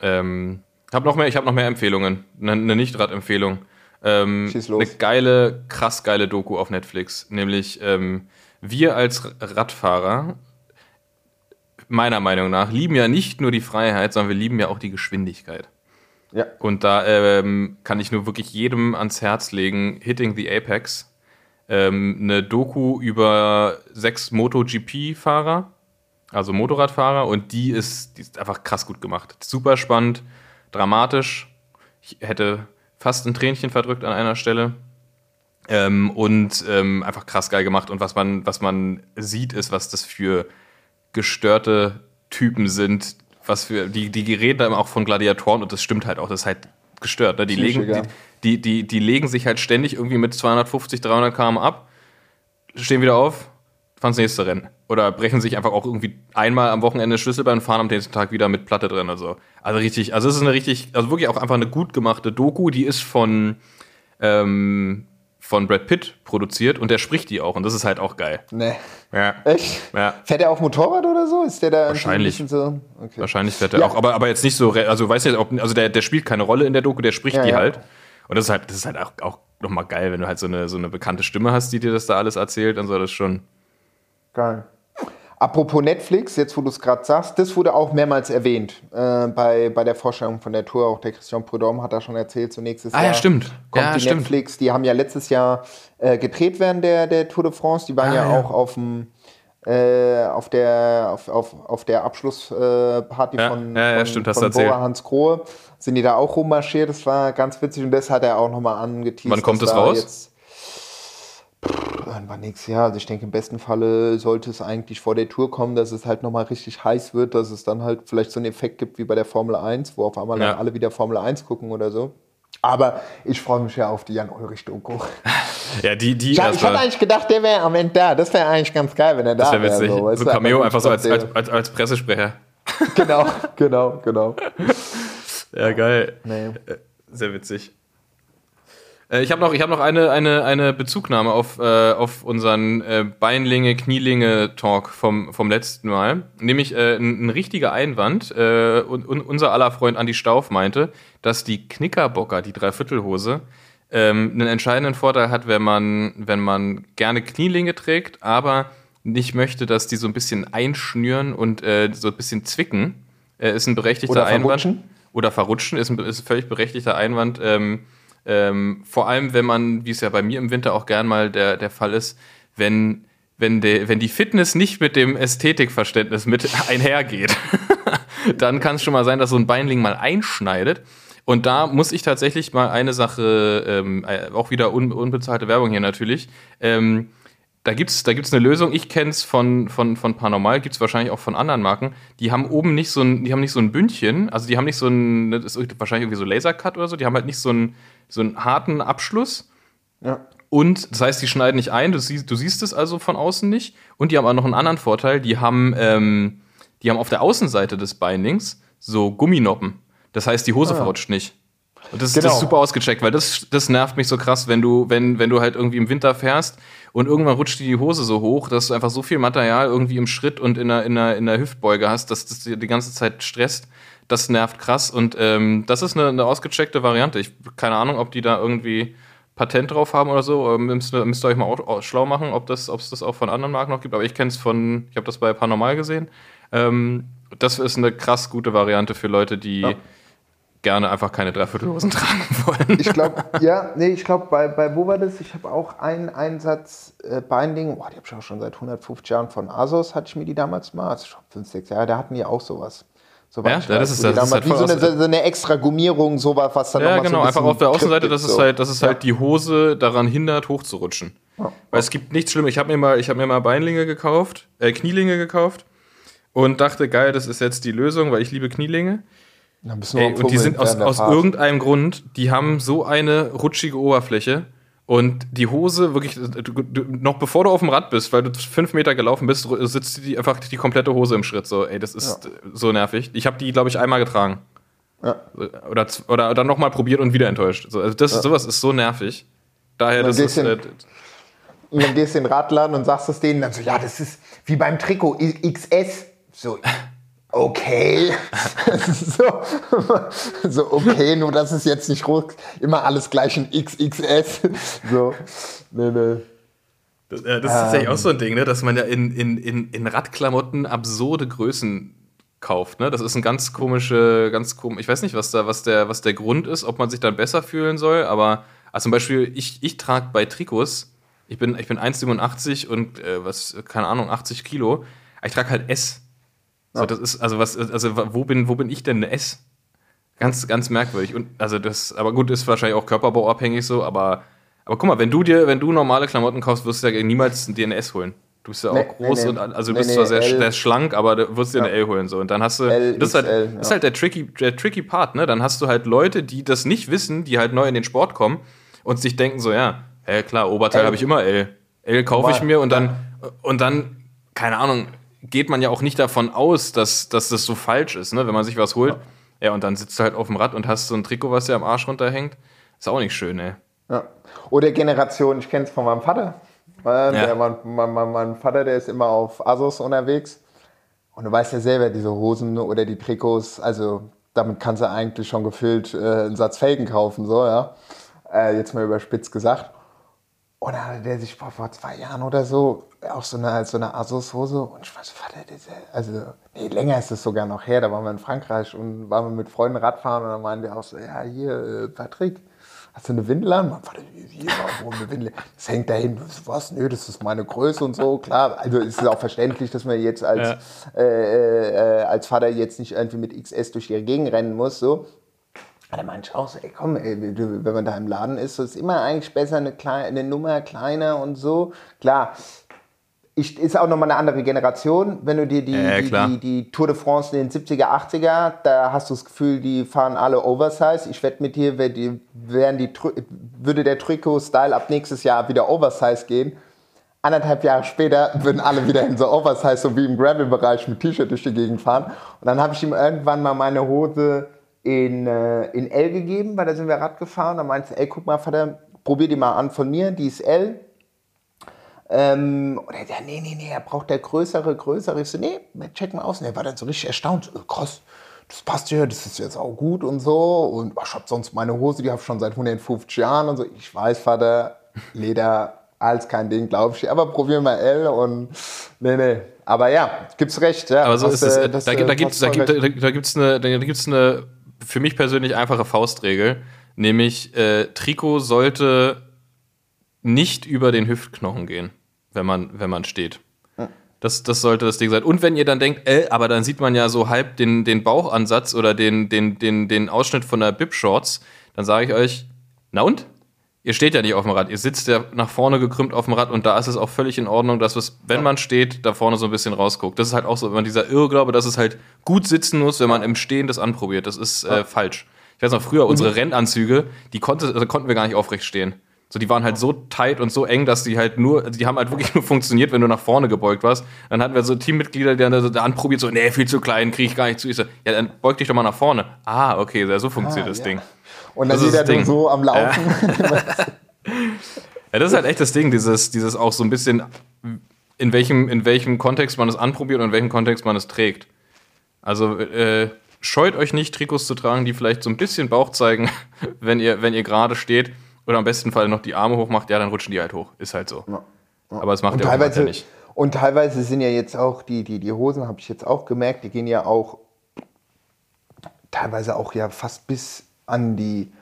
Ähm, hab noch mehr, ich habe noch mehr Empfehlungen. Eine, eine Nicht-Rad-Empfehlung. Ähm, eine geile, krass geile Doku auf Netflix. Nämlich ähm, wir als Radfahrer, meiner Meinung nach, lieben ja nicht nur die Freiheit, sondern wir lieben ja auch die Geschwindigkeit. Ja. Und da ähm, kann ich nur wirklich jedem ans Herz legen, Hitting the Apex. Ähm, eine Doku über sechs MotoGP-Fahrer, also Motorradfahrer, und die ist, die ist einfach krass gut gemacht. Super spannend, dramatisch. Ich hätte fast ein Tränchen verdrückt an einer Stelle. Ähm, und ähm, einfach krass geil gemacht. Und was man, was man sieht, ist, was das für gestörte Typen sind, was für, die, die reden da auch von Gladiatoren und das stimmt halt auch, das ist halt gestört. Ne? Die, legen, die, die, die, die legen sich halt ständig irgendwie mit 250, 300 km ab, stehen wieder auf, fahren das nächste Rennen. Oder brechen sich einfach auch irgendwie einmal am Wochenende Schlüsselbein und fahren am nächsten Tag wieder mit Platte drin. Also, also richtig, also es ist eine richtig, also wirklich auch einfach eine gut gemachte Doku, die ist von, ähm, von Brad Pitt produziert und der spricht die auch und das ist halt auch geil. Nee. Ja. Echt? Ja. Fährt er auch Motorrad oder so? Ist der da Wahrscheinlich. ein bisschen so? Okay. Wahrscheinlich fährt er Ja. auch, aber, aber jetzt nicht so, also weiß nicht, ob, also der, der spielt keine Rolle in der Doku, der spricht Ja, die ja. halt. Und das ist halt, das ist halt auch, auch nochmal geil, wenn du halt so eine, so eine bekannte Stimme hast, die dir das da alles erzählt, dann soll das schon. Geil. Apropos Netflix, jetzt wo du es gerade sagst, das wurde auch mehrmals erwähnt äh, bei, bei der Vorstellung von der Tour. Auch der Christian Prudhomme hat da schon erzählt, so nächstes Ah, ja, Jahr stimmt. kommt Ja, die stimmt. Netflix. Die haben ja letztes Jahr äh, gedreht während der, der Tour de France. Die waren Ah, ja, ja. auch auf dem äh, auf der auf, auf, auf der Abschlussparty äh, Ja, von, ja, ja, von, stimmt, von. Bora Hans Grohe sind die da auch rummarschiert. Das war ganz witzig und das hat er auch nochmal angeteased. Wann kommt das da raus? Irgendwann nächstes Jahr. Also ich denke, im besten Falle sollte es eigentlich vor der Tour kommen, dass es halt nochmal richtig heiß wird, dass es dann halt vielleicht so einen Effekt gibt wie bei der Formel 1, wo auf einmal Ja. dann alle wieder Formel 1 gucken oder so. Aber ich freue mich ja auf die Jan-Ulrich-Doku. <laughs> Ja, die, die, das ich hatte war- eigentlich gedacht, der wäre am Ende da. Das wäre eigentlich ganz geil, wenn er da das wäre wäre. witzig. So, weißt du, Cameo einfach so als, als, als, als Pressesprecher. <laughs> Genau, genau, genau. Ja, geil. Nee. Sehr witzig. Äh, Ich habe noch, ich hab noch eine, eine, eine Bezugnahme auf, äh, auf unseren äh, Beinlinge-Knielinge-Talk vom, vom letzten Mal. Nämlich äh, ein, ein richtiger Einwand. Äh, und, und unser aller Freund Andi Stauf meinte, dass die Knickerbocker, die Dreiviertelhose, ähm, einen entscheidenden Vorteil hat, wenn man, wenn man gerne Knielinge trägt, aber nicht möchte, dass die so ein bisschen einschnüren und äh, so ein bisschen zwicken. Äh, ist ein berechtigter Oder Einwand. verrutschen? Oder verrutschen ist ein, ist ein völlig berechtigter Einwand. Ähm, ähm, vor allem, wenn man, wie es ja bei mir im Winter auch gern mal der, der Fall ist, wenn, wenn, de, wenn die Fitness nicht mit dem Ästhetikverständnis mit <laughs> einhergeht, <laughs> dann kann es schon mal sein, dass so ein Beinling mal einschneidet. Und da muss ich tatsächlich mal eine Sache, ähm, äh, auch wieder un, unbezahlte Werbung hier natürlich, ähm, da gibt's da gibt's eine Lösung. Ich kenne es von, von, von Paranormal, gibt's wahrscheinlich auch von anderen Marken. Die haben oben nicht so ein, die haben nicht so ein Bündchen, also die haben nicht so ein, das ist wahrscheinlich irgendwie so Lasercut oder so, die haben halt nicht so einen, so einen harten Abschluss. Ja. Und das heißt, die schneiden nicht ein, du siehst, du siehst es also von außen nicht. Und die haben auch noch einen anderen Vorteil, die haben, ähm, die haben auf der Außenseite des Beinlings so Gumminoppen. Das heißt, die Hose verrutscht nicht. Und das, das Genau. ist super ausgecheckt, weil das, das nervt mich so krass, wenn du, wenn, wenn du halt irgendwie im Winter fährst und irgendwann rutscht dir die Hose so hoch, dass du einfach so viel Material irgendwie im Schritt und in der, in der, in der Hüftbeuge hast, dass das dir die ganze Zeit stresst. Das nervt krass. Und ähm, das ist eine, eine ausgecheckte Variante. Ich keine Ahnung, ob die da irgendwie Patent drauf haben oder so. Müsst, ihr- müsst ihr euch mal au- au- schlau machen, ob das, ob es das auch von anderen Marken noch gibt. Aber ich kenne es von, ich habe das bei Paranormal gesehen. Ähm, das ist eine krass gute Variante für Leute, die Ja. Gerne einfach keine Dreiviertelhosen <laughs> tragen wollen. Ich glaube, ja, nee, ich glaube, bei, bei wo war das? Ich habe auch einen Einsatz äh, Binding, boah, die habe ich auch schon seit 150 Jahren von Asos, hatte ich mir die damals mal, also schon 5, 6 Jahre, da hatten die auch sowas. So Ja, ja, das ist- das ist damals halt wie so eine, so eine extra Gummierung, sowas, was dann Ja, genau, so ein einfach auf der Außenseite, dass es so. halt, dass es Ja. halt die Hose daran hindert, hochzurutschen. Weil es gibt nichts Schlimmes. Ich habe mir mal, ich habe mir mal Beinlinge gekauft, äh, Knielinge gekauft und dachte, geil, das ist jetzt die Lösung, weil ich liebe Knielinge. Ey, und die sind aus, aus irgendeinem Grund, die haben so eine rutschige Oberfläche. Und die Hose, wirklich, du, du, noch bevor du auf dem Rad bist, weil du fünf Meter gelaufen bist, sitzt die einfach die komplette Hose im Schritt. So, ey, das ist so nervig. Ich habe die, glaube ich, einmal getragen. Ja. Oder, oder dann nochmal probiert und wieder enttäuscht. So, also das, Sowas ist so nervig. Daher, das ist. Äh, Und dann gehst du in den Radladen und sagst es denen dann so, ja, das ist wie beim Trikot XS. So, <laughs> okay. <laughs> so, so, okay, nur dass es jetzt nicht ruck, immer alles gleich in XXS. So, nee, nee. Das, äh, das ist tatsächlich auch so ein Ding, ne? dass man ja in, in, in, in Radklamotten absurde Größen kauft. Ne? Das ist ein ganz komische, ganz kom Ich weiß nicht, was da, was der, was der Grund ist, ob man sich dann besser fühlen soll, aber also zum Beispiel, ich, ich trage bei Trikots, ich bin, ich bin 1,87 und äh, was, keine Ahnung, 80 Kilo, ich trage halt S. So, das ist, also was, also wo bin, wo bin ich denn eine S? Ganz, ganz merkwürdig. Und also das, aber gut, ist wahrscheinlich auch körperbauabhängig so, aber, aber guck mal, wenn du dir, wenn du normale Klamotten kaufst, wirst du ja niemals ein DNS holen. Du bist ja auch Nee, groß nee, nee. und also du bist zwar sehr, L. sehr schlank, aber du wirst dir eine L holen so. Und dann hast du. L, das ist halt, XL, das ist ja. halt der tricky, der tricky Part, ne? Dann hast du halt Leute, die das nicht wissen, die halt neu in den Sport kommen und sich denken so, ja, ja klar, Oberteil L. habe ich immer L. L kaufe ich mir und dann, und dann, keine Ahnung, geht man ja auch nicht davon aus, dass, dass das so falsch ist, ne? Wenn man sich was holt. Ja, und dann sitzt du halt auf dem Rad und hast so ein Trikot, was dir am Arsch runterhängt. Ist auch nicht schön, ey. Ja. Oder Generation, ich kenne es von meinem Vater. Äh, der, mein, mein, mein, mein Vater, der ist immer auf Asos unterwegs. Und du weißt ja selber, diese Hosen oder die Trikots, also damit kannst du eigentlich schon gefüllt äh, einen Satz Felgen kaufen, so, ja. Äh, jetzt mal überspitzt gesagt. Und dann hatte der sich vor, vor zwei Jahren oder so auch so eine, so eine Asos-Hose und ich war so, Vater, diese, also, nee, länger ist es sogar noch her, da waren wir in Frankreich und waren wir mit Freunden Radfahren und dann meinen wir auch so, ja, hier, äh, Patrick, hast du eine Windel an? Mein Vater, wie, warum eine Windel? Das hängt da hin, was, nö, das ist meine Größe und so, klar, also ist es auch verständlich, dass man jetzt als, ja. äh, äh, als Vater jetzt nicht irgendwie mit XS durch die Gegend rennen muss, so, da meinte ich auch so, ey, komm, ey, wenn man da im Laden ist, so ist immer eigentlich besser eine, kleine, eine Nummer kleiner und so. Klar, ich, ist auch nochmal eine andere Generation. Wenn du dir die, äh, die, die, die, Tour de France in den 70er, 80er, da hast du das Gefühl, die fahren alle Oversize. Ich wette mit dir, die, die, würde der Trikot-Style ab nächstes Jahr wieder Oversize gehen. Anderthalb Jahre später würden alle wieder in so Oversize, so wie im Gravel-Bereich mit T-Shirt durch die Gegend fahren. Und dann habe ich ihm irgendwann mal meine Hose in, äh, in L gegeben, weil da sind wir Rad gefahren. Da meinte ey, guck mal, Vater, probier die mal an von mir, die ist L. Ähm, und er sagt, nee, nee, nee, er braucht der größere, größere. Ich so, nee, check mal aus. Und er war dann so richtig erstaunt. Krass, das passt ja, das ist jetzt auch gut und so. Und ich hab sonst meine Hose, die habe ich schon seit 150 Jahren und so. Ich weiß, Vater, Leder, als kein Ding, glaube ich. Aber probier mal L und nee, nee. Aber ja, gibt's recht. Ja, Aber so ist es. Äh, das, da, da, gibt's, da, gibt, da, da gibt's eine, da gibt's eine für mich persönlich einfache Faustregel, nämlich äh, Trikot sollte nicht über den Hüftknochen gehen wenn man, wenn man steht. Das, das sollte das Ding sein. Und wenn ihr dann denkt, äh, aber dann sieht man ja so halb den, den Bauchansatz oder den, den, den, den Ausschnitt von der Bib-Shorts, dann sage ich euch, na und? Ihr steht ja nicht auf dem Rad, ihr sitzt ja nach vorne gekrümmt auf dem Rad und da ist es auch völlig in Ordnung, dass es, wenn man steht, da vorne so ein bisschen rausguckt. Das ist halt auch so immer dieser Irrglaube, dass es halt gut sitzen muss, wenn man im Stehen das anprobiert. Das ist äh, falsch. Ich weiß noch, früher unsere Rennanzüge, die konnte, also konnten wir gar nicht aufrecht stehen. So, die waren halt so tight und so eng, dass die halt nur, also die haben halt wirklich <laughs> nur funktioniert, wenn du nach vorne gebeugt warst. Dann hatten wir so Teammitglieder, die dann da anprobiert, so, nee, viel zu klein, krieg ich gar nicht zu. Ich so, ja, dann beug dich doch mal nach vorne. Ah, okay, so funktioniert ah, das ja. Ding. Und dann jeder nur so am Laufen. Ja. <laughs> ja, das ist halt echt das Ding, dieses, dieses auch so ein bisschen, in welchem, in welchem Kontext man es anprobiert und in welchem Kontext man es trägt. Also, äh, scheut euch nicht, Trikots zu tragen, die vielleicht so ein bisschen Bauch zeigen, <laughs> wenn ihr, wenn ihr gerade steht oder am besten Fall noch die Arme hochmacht, ja, dann rutschen die halt hoch. Ist halt so. Ja. Ja. Aber es macht und der teilweise, ja nicht. Und teilweise sind ja jetzt auch die, die, die Hosen, habe ich jetzt auch gemerkt, die gehen ja auch teilweise auch ja fast bis an die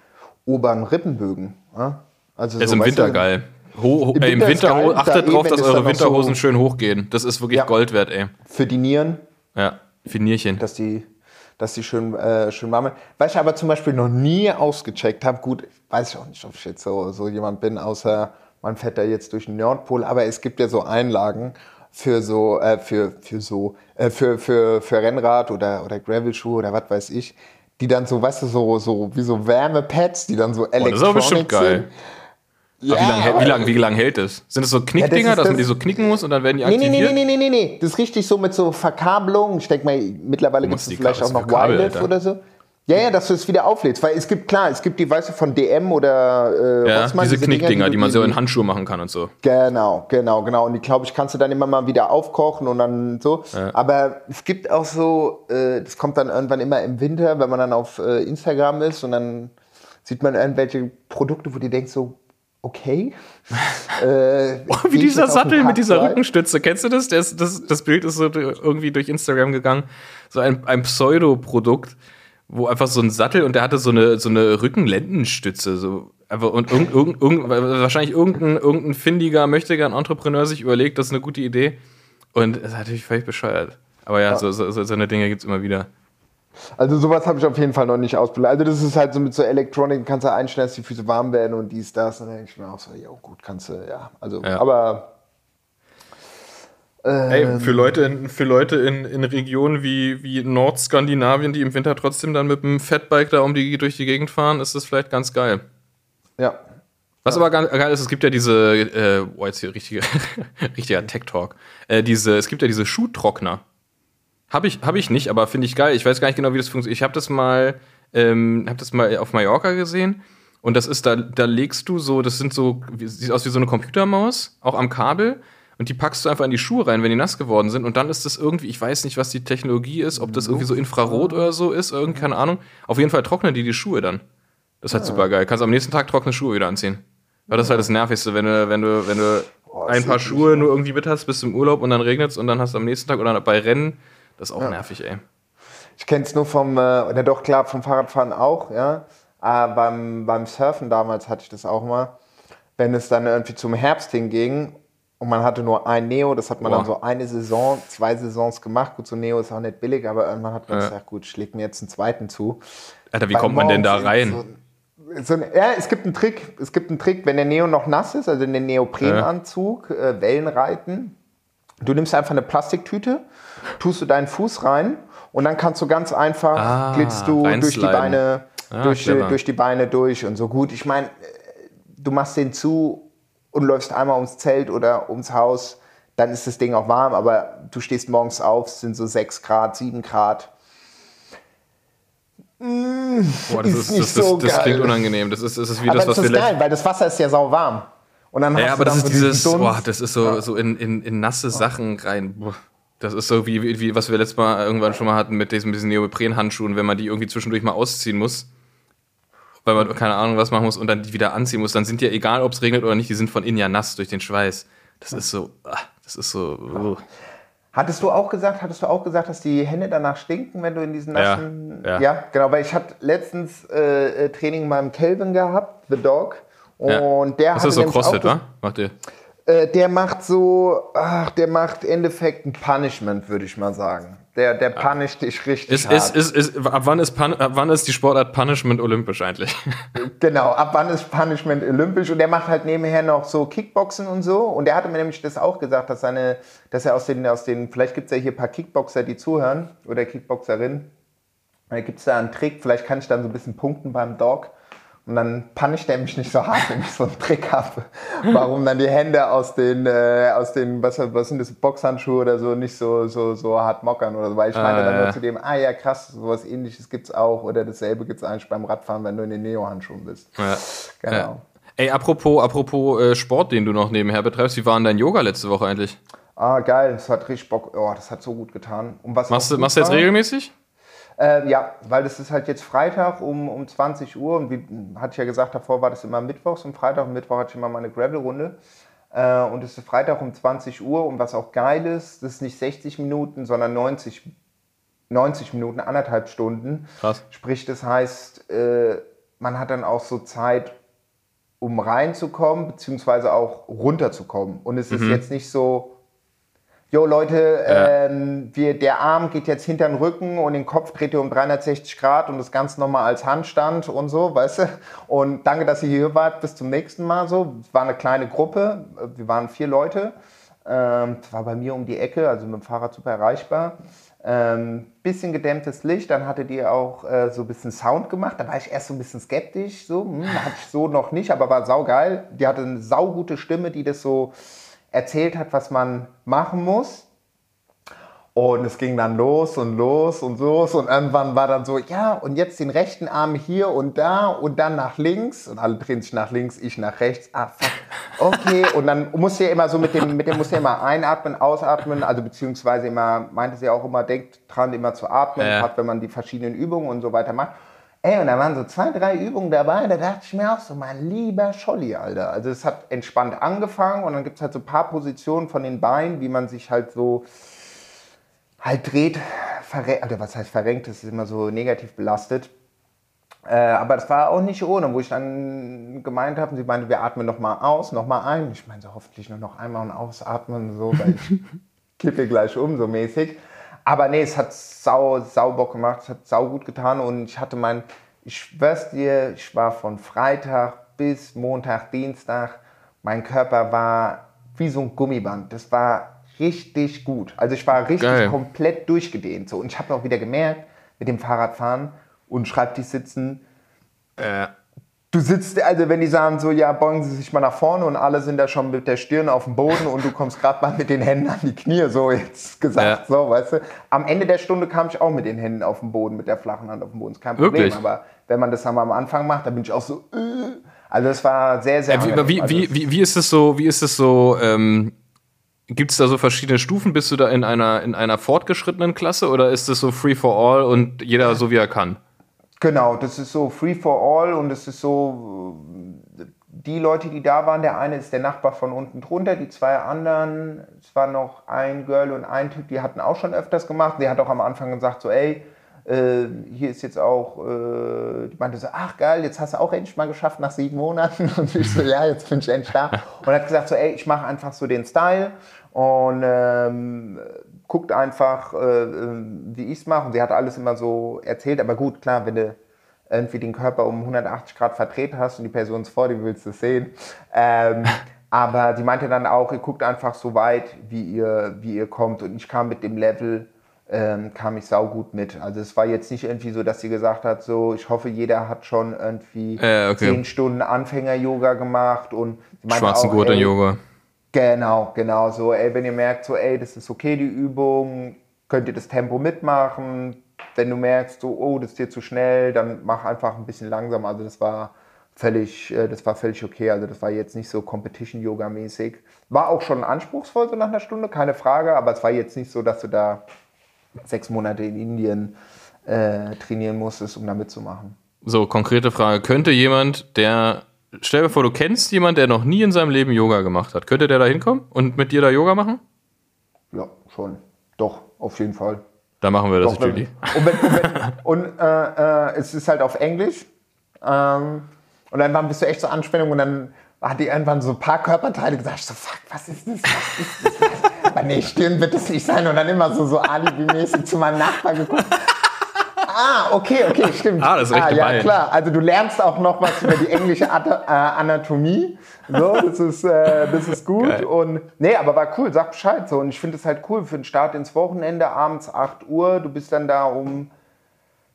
oberen Rippenbögen. Ja? Also ist so, im Winter du, geil. Ho, ho, Im, Winter, Winter geil, achtet drauf, dass eure Winterhosen so schön hochgehen. Das ist wirklich Gold wert, ey. Für die Nieren. Ja, für Nierchen. Dass die, dass die schön, äh, schön warm sind. Weil ich aber zum Beispiel noch nie ausgecheckt habe, gut, weiß ich auch nicht, ob ich jetzt so, so jemand bin, außer man fährt da jetzt durch den Nordpol, aber es gibt ja so Einlagen für so, äh, für, für so, äh, für, für, für Rennrad oder, oder Gravel-Schuhe oder was weiß ich, die dann so, weißt du, so, so wie so Wärmepads, die dann so elektronisch oh, das ist aber bestimmt geil. Sind. Ja, wie lange wie lang, wie lang hält das? Sind das so Knickdinger, ja, das dass man die so knicken muss und dann werden die aktiviert? Nee, nee, nee, nee, nee, nee. Das ist richtig so mit so Verkabelung. Ich denke mal, mittlerweile gibt es vielleicht auch noch Wildlife oder so. Ja, ja, dass du es wieder auflädst. Weil es gibt, klar, es gibt die, weißt du, von DM oder äh, ja, Rossmann, diese, diese Knickdinger, Dinger, die, die man so in Handschuhe machen kann und so. Genau, genau, genau. Und die, glaube ich, kannst du dann immer mal wieder aufkochen und dann so. Ja. Aber es gibt auch so, äh, das kommt dann irgendwann immer im Winter, wenn man dann auf äh, Instagram ist und dann sieht man irgendwelche Produkte, wo du denkst so, okay. <laughs> äh, oh, wie dieser Sattel mit dieser Rückenstütze. Kennst du das? das? Das, das Bild ist so irgendwie durch Instagram gegangen. So ein, ein Pseudoprodukt, wo einfach so ein Sattel und der hatte so eine, so eine Rückenlendenstütze. So. Einfach, und irgend, irgend, irgend, wahrscheinlich irgendein, irgendein findiger, möchtiger Entrepreneur sich überlegt, das ist eine gute Idee. Und das ist natürlich völlig bescheuert. Aber ja, ja. So, so, so eine Dinge gibt es immer wieder. Also sowas habe ich auf jeden Fall noch nicht ausprobiert. Also das ist halt so mit so Elektronik, kannst du einstellen, dass die Füße warm werden und dies, das. Und dann denke ich mir auch so, ja gut, kannst du, ja. Also, ja. aber... Ey, für ähm, Leute, in, für Leute in, in Regionen wie, wie Nordskandinavien, die im Winter trotzdem dann mit dem Fatbike da um die, durch die Gegend fahren, ist das vielleicht ganz geil. Ja. Was aber geil ist, es gibt ja diese, äh, oh, jetzt hier richtiger, <laughs> richtiger Tech-Talk, äh, diese, es gibt ja diese Schuhtrockner. Habe ich, hab ich nicht, aber finde ich geil. Ich weiß gar nicht genau, wie das funktioniert. Ich habe das mal, ähm, habe das mal auf Mallorca gesehen Und das ist, da, da legst du so, das sind so, sieht aus wie so eine Computermaus, auch am Kabel. Und die packst du einfach in die Schuhe rein, wenn die nass geworden sind. Und dann ist das irgendwie, ich weiß nicht, was die Technologie ist, ob das irgendwie so Infrarot oder so ist, irgendwie, keine Ahnung. Auf jeden Fall trocknen die die Schuhe dann. Das ist halt super geil. Kannst am nächsten Tag trockene Schuhe wieder anziehen. Weil das ist halt das Nervigste, wenn du, wenn du, wenn du ein paar Schuhe nur irgendwie mit hast, bist du im Urlaub und dann regnet es und dann hast du am nächsten Tag oder bei Rennen, das ist auch nervig, ey. Ich kenne es nur vom, äh, ja doch klar, vom Fahrradfahren auch, ja. Aber beim, beim Surfen damals hatte ich das auch mal. Wenn es dann irgendwie zum Herbst hinging und man hatte nur ein Neo, das hat man Boah. dann so eine Saison, zwei Saisons gemacht. Gut, so ein Neo ist auch nicht billig, aber irgendwann hat man Ja. gesagt, gut, schlägt mir jetzt einen zweiten zu. Alter, wie Weil kommt man denn da rein? So, so ja, es gibt einen Trick. Es gibt einen Trick, wenn der Neo noch nass ist, also den Neoprenanzug, äh, Wellenreiten. Du nimmst einfach eine Plastiktüte, tust du deinen Fuß rein und dann kannst du ganz einfach Ah, glitzt du durch die. Beine, Ah, durch, durch die Beine durch und so gut. Ich meine, äh, du machst den zu und läufst einmal ums Zelt oder ums Haus, dann ist das Ding auch warm, aber du stehst morgens auf, es sind so 6 Grad, 7 Grad. Boah, das, ist ist, nicht das, das, so das geil. klingt unangenehm. Das ist, das ist wie Aber das, das was ist wir geil, weil das Wasser ist ja sauwarm. Und dann Ja, hast aber du das ist dieses, boah, das ist so, so in, in, in nasse Sachen rein. Boah. Das ist so wie, wie, wie, was wir letztes Mal irgendwann schon mal hatten mit diesen, diesen Neopren-Handschuhen, wenn man die irgendwie zwischendurch mal ausziehen muss, weil man keine Ahnung was machen muss und dann die wieder anziehen muss, dann sind ja, egal ob es regnet oder nicht, die sind von innen ja nass durch den Schweiß. Das ist so, ah, das ist so. uh. Hattest du auch gesagt, hattest du auch gesagt, dass die Hände danach stinken, wenn du in diesen Ja, nassen. ja. genau, weil ich hatte letztens äh, äh, Training beim Kelvin gehabt, The Dog. Ja. Und der Das hatte ist so CrossFit, wa? Macht ihr? Äh, der macht so, ach, der macht im Endeffekt ein Punishment, würde ich mal sagen. Der, der punisht dich richtig Ist, hart. ist, ist, ist, ab, wann ist Pun ab wann ist die Sportart Punishment olympisch eigentlich? <laughs> Genau, ab wann ist Punishment olympisch? Und der macht halt nebenher noch so Kickboxen und so. Und der hatte mir nämlich das auch gesagt, dass, seine, dass er aus den, aus den vielleicht gibt es ja hier ein paar Kickboxer, die zuhören, oder Kickboxerinnen. Da gibt es da einen Trick, vielleicht kann ich dann so ein bisschen punkten beim Dog. Und dann punisht er mich nicht so hart, <laughs> wenn ich so einen Trick habe. Warum dann die Hände aus den, äh, aus den was, was sind das, Boxhandschuhe oder so, nicht so, so, so hart mockern oder so. Weil ich meine Ah, dann ja. nur zu dem, ah ja krass, sowas ähnliches gibt's auch. Oder dasselbe gibt's eigentlich beim Radfahren, wenn du in den Neo-Handschuhen bist. Ja. Genau. Ja. Ey, apropos, apropos äh, Sport, den du noch nebenher betreibst, wie war denn dein Yoga letzte Woche eigentlich? Ah, geil, das hat richtig Bock. Oh, das hat so gut getan. Und was Machst du, machst du jetzt regelmäßig? Äh, ja, weil das ist halt jetzt Freitag um, um 20 Uhr und wie hatte ich ja gesagt, davor war das immer mittwochs und Freitag und Mittwoch hatte ich immer meine Gravel-Runde. Äh, und es ist Freitag um 20 Uhr und was auch geil ist, das ist nicht 60 Minuten, sondern 90, 90 Minuten, anderthalb Stunden. Krass. Sprich, das heißt, äh, man hat dann auch so Zeit, um reinzukommen, beziehungsweise auch runterzukommen. Und es ist Mhm. jetzt nicht so, Jo Leute, ähm, wir, der Arm geht jetzt hinter den Rücken und den Kopf dreht ihr um 360 Grad und das Ganze nochmal als Handstand und so, weißt du? Und danke, dass ihr hier wart. Bis zum nächsten Mal so. Es war eine kleine Gruppe. Wir waren vier Leute. Ähm, war bei mir um die Ecke, also mit dem Fahrrad super erreichbar. Ähm, bisschen gedämmtes Licht, dann hattet ihr auch äh, so ein bisschen Sound gemacht. Da war ich erst so ein bisschen skeptisch, so hm, hatte ich so noch nicht, aber war saugeil. Die hatte eine saugute Stimme, die das so erzählt hat, was man machen muss. Und es ging dann los und los und los und irgendwann war dann so, ja, und jetzt den rechten Arm hier und da und dann nach links und alle drehen sich nach links, ich nach rechts. Ah, fuck. Okay, und dann musst du ja immer so mit dem, mit dem musst du ja immer einatmen, ausatmen, also beziehungsweise immer, meinte sie auch immer, denkt dran, immer zu atmen, Ja. gerade wenn man die verschiedenen Übungen und so weiter macht. Ey, und da waren so zwei, drei Übungen dabei, da dachte ich mir auch so, mein lieber Scholli, Alter. Also es hat entspannt angefangen und dann gibt es halt so ein paar Positionen von den Beinen, wie man sich halt so halt dreht, verrenkt, oder was heißt verrenkt, das ist immer so negativ belastet. Äh, aber das war auch nicht ohne, wo ich dann gemeint habe, sie meinte, wir atmen noch mal aus, noch mal ein. Ich meine, so hoffentlich nur noch einmal und ausatmen, so, weil ich <laughs> kippe gleich um, so mäßig. Aber nee, es hat sau, sau Bock gemacht, es hat sau gut getan und ich hatte mein, ich schwör's dir, ich war von Freitag bis Montag, Dienstag, mein Körper war wie so ein Gummiband. Das war richtig gut. Also ich war richtig Geil. komplett durchgedehnt. So. Und ich habe auch wieder gemerkt, mit dem Fahrradfahren und Schreibtisch sitzen, Äh, du sitzt, also wenn die sagen so, ja, beugen Sie sich mal nach vorne und alle sind da schon mit der Stirn auf dem Boden und du kommst gerade mal mit den Händen an die Knie, so jetzt gesagt, Ja. so, weißt du. Am Ende der Stunde kam ich auch mit den Händen auf dem Boden, mit der flachen Hand auf dem Boden, ist kein Problem. Wirklich? Aber wenn man das dann mal am Anfang macht, dann bin ich auch so, äh. also es war sehr, sehr Äh, wie, wie, wie, wie ist es so, wie ist es so, ähm, gibt es da so verschiedene Stufen? Bist du da in einer, in einer fortgeschrittenen Klasse oder ist es so free for all und jeder so wie er kann? Genau, das ist so free for all und es ist so, die Leute, die da waren, der eine ist der Nachbar von unten drunter, die zwei anderen, es war noch ein Girl und ein Typ, die hatten auch schon öfters gemacht. Der hat auch am Anfang gesagt, so, ey, äh, hier ist jetzt auch, äh, die meinte so, ach geil, jetzt hast du auch endlich mal geschafft nach sieben Monaten. <laughs> Und ich so, ja, jetzt bin ich endlich da. Und hat gesagt so, ey, ich mache einfach so den Style und ähm, guckt einfach, äh, wie ich es mache. Und sie hat alles immer so erzählt, aber gut, klar, wenn du irgendwie den Körper um 180 Grad verdreht hast und die Person ist vor dir, willst du es sehen. Ähm, <laughs> aber die meinte dann auch, ihr guckt einfach so weit, wie ihr, wie ihr kommt. Und ich kam mit dem Level, ähm, kam ich saugut mit. Also es war jetzt nicht irgendwie so, dass sie gesagt hat, so, ich hoffe, jeder hat schon irgendwie Äh, okay. 10 Stunden Anfänger-Yoga gemacht. Und sie meinte Schwarzen auch, Gurt ey, Yoga. Genau, genau. So, ey, wenn ihr merkt, so, ey, das ist okay, die Übung, könnt ihr das Tempo mitmachen. Wenn du merkst, so, oh, das ist dir zu schnell, dann mach einfach ein bisschen langsam. Also das war völlig, äh, das war völlig okay. Also das war jetzt nicht so Competition-Yoga-mäßig. War auch schon anspruchsvoll so nach einer Stunde, keine Frage, aber es war jetzt nicht so, dass du da sechs Monate in Indien äh, trainieren musstest, um da mitzumachen. So, konkrete Frage. Könnte jemand, der, stell dir vor, du kennst jemanden, der noch nie in seinem Leben Yoga gemacht hat. Könnte der da hinkommen und mit dir da Yoga machen? Ja, schon. Doch, auf jeden Fall. Da machen wir das, Doch, Julie. Und, wenn, und, wenn, und äh, äh, es ist halt auf Englisch. Ähm, und dann bist du echt so Anspannung und dann hat die irgendwann so ein paar Körperteile gesagt, so, fuck, was ist das? Was ist das? <laughs> Aber nee, Stirn wird es nicht sein. Und dann immer so, so alibi-mäßig zu meinem Nachbar geguckt. Ah, okay, okay, <laughs> stimmt. Ah, das ist recht ah, ja, gemein. klar. Also du lernst auch noch was über die englische At äh, Anatomie. So, das ist, äh, das ist gut. Geil. Und nee, aber war cool, sag Bescheid. So. Und ich finde es halt cool für den Start ins Wochenende, abends 8 Uhr. Du bist dann da um,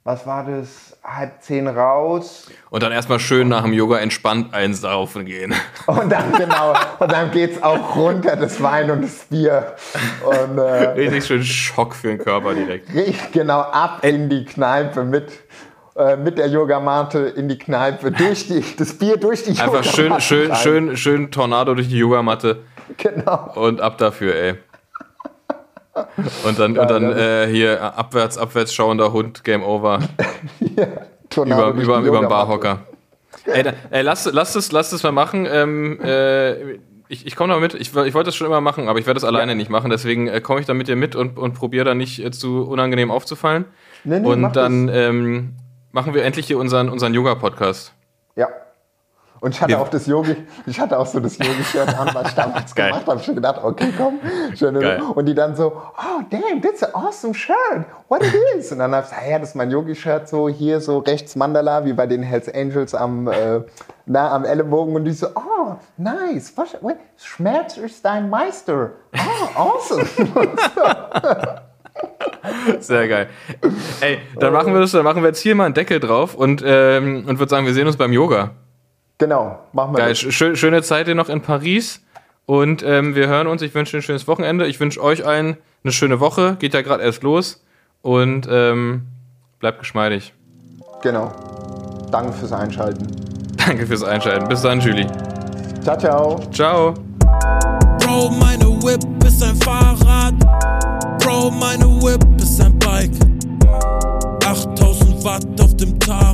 was war das, halb zehn raus. Und dann erstmal schön nach dem Yoga entspannt einsaufen gehen. <laughs> Und dann genau, und dann geht's auch runter, das Wein und das Bier. Und äh, Richtig schön Schock für den Körper direkt. richtig genau ab in die Kneipe mit. äh, Mit der Yogamatte in die Kneipe, durch die, <laughs> das Bier durch die Einfach schön, Yogamatte schön, rein. schön, schön Tornado durch die Yogamatte Genau. und ab dafür, ey. Und dann, und dann äh, hier abwärts, abwärts schauender Hund, Game Over. <laughs> Tornado über, über, über den Yogamatte. Barhocker. Ey, da, ey lass, lass, es, lass es mal machen. Ähm, äh, ich ich komme da mit. Ich, ich wollte das schon immer machen, aber ich werde es alleine nicht machen. Deswegen äh, komme ich da mit dir mit und, und probiere da nicht äh, zu unangenehm aufzufallen. Nee, nee, und dann ähm, machen wir endlich hier unseren, unseren Yoga-Podcast. Ja. Und ich hatte Ja. auch das Yogi, ich hatte auch so das Yogi-Shirt an, was ich <laughs> damals Geil. gemacht habe. Ich schon gedacht, okay, komm. Und die dann so, oh damn, that's an awesome shirt. What it is? Und dann habe ich gesagt, ja, das ist mein Yogi-Shirt, so hier so rechts Mandala, wie bei den Hells Angels am, äh, na, am Ellenbogen. Und die so, oh, nice. Was, wait, Schmerz ist dein Meister. Oh, awesome. <laughs> Sehr geil. Ey, dann machen wir das, dann machen wir jetzt hier mal einen Deckel drauf und, ähm, und würde sagen, wir sehen uns beim Yoga. Genau, machen wir Geil, das. schö schöne Zeit dir noch in Paris. Und ähm, wir hören uns. Ich wünsche dir ein schönes Wochenende. Ich wünsche euch allen eine schöne Woche. Geht ja gerade erst los. Und ähm, bleibt geschmeidig. Genau. Danke fürs Einschalten. <laughs> Danke fürs Einschalten. Bis dann, Julie. Ciao, ciao. Ciao. Bro, meine Whip ist ein Fahrrad. Bro, meine Whip ist ein Bike. 8000 Watt auf dem Tag.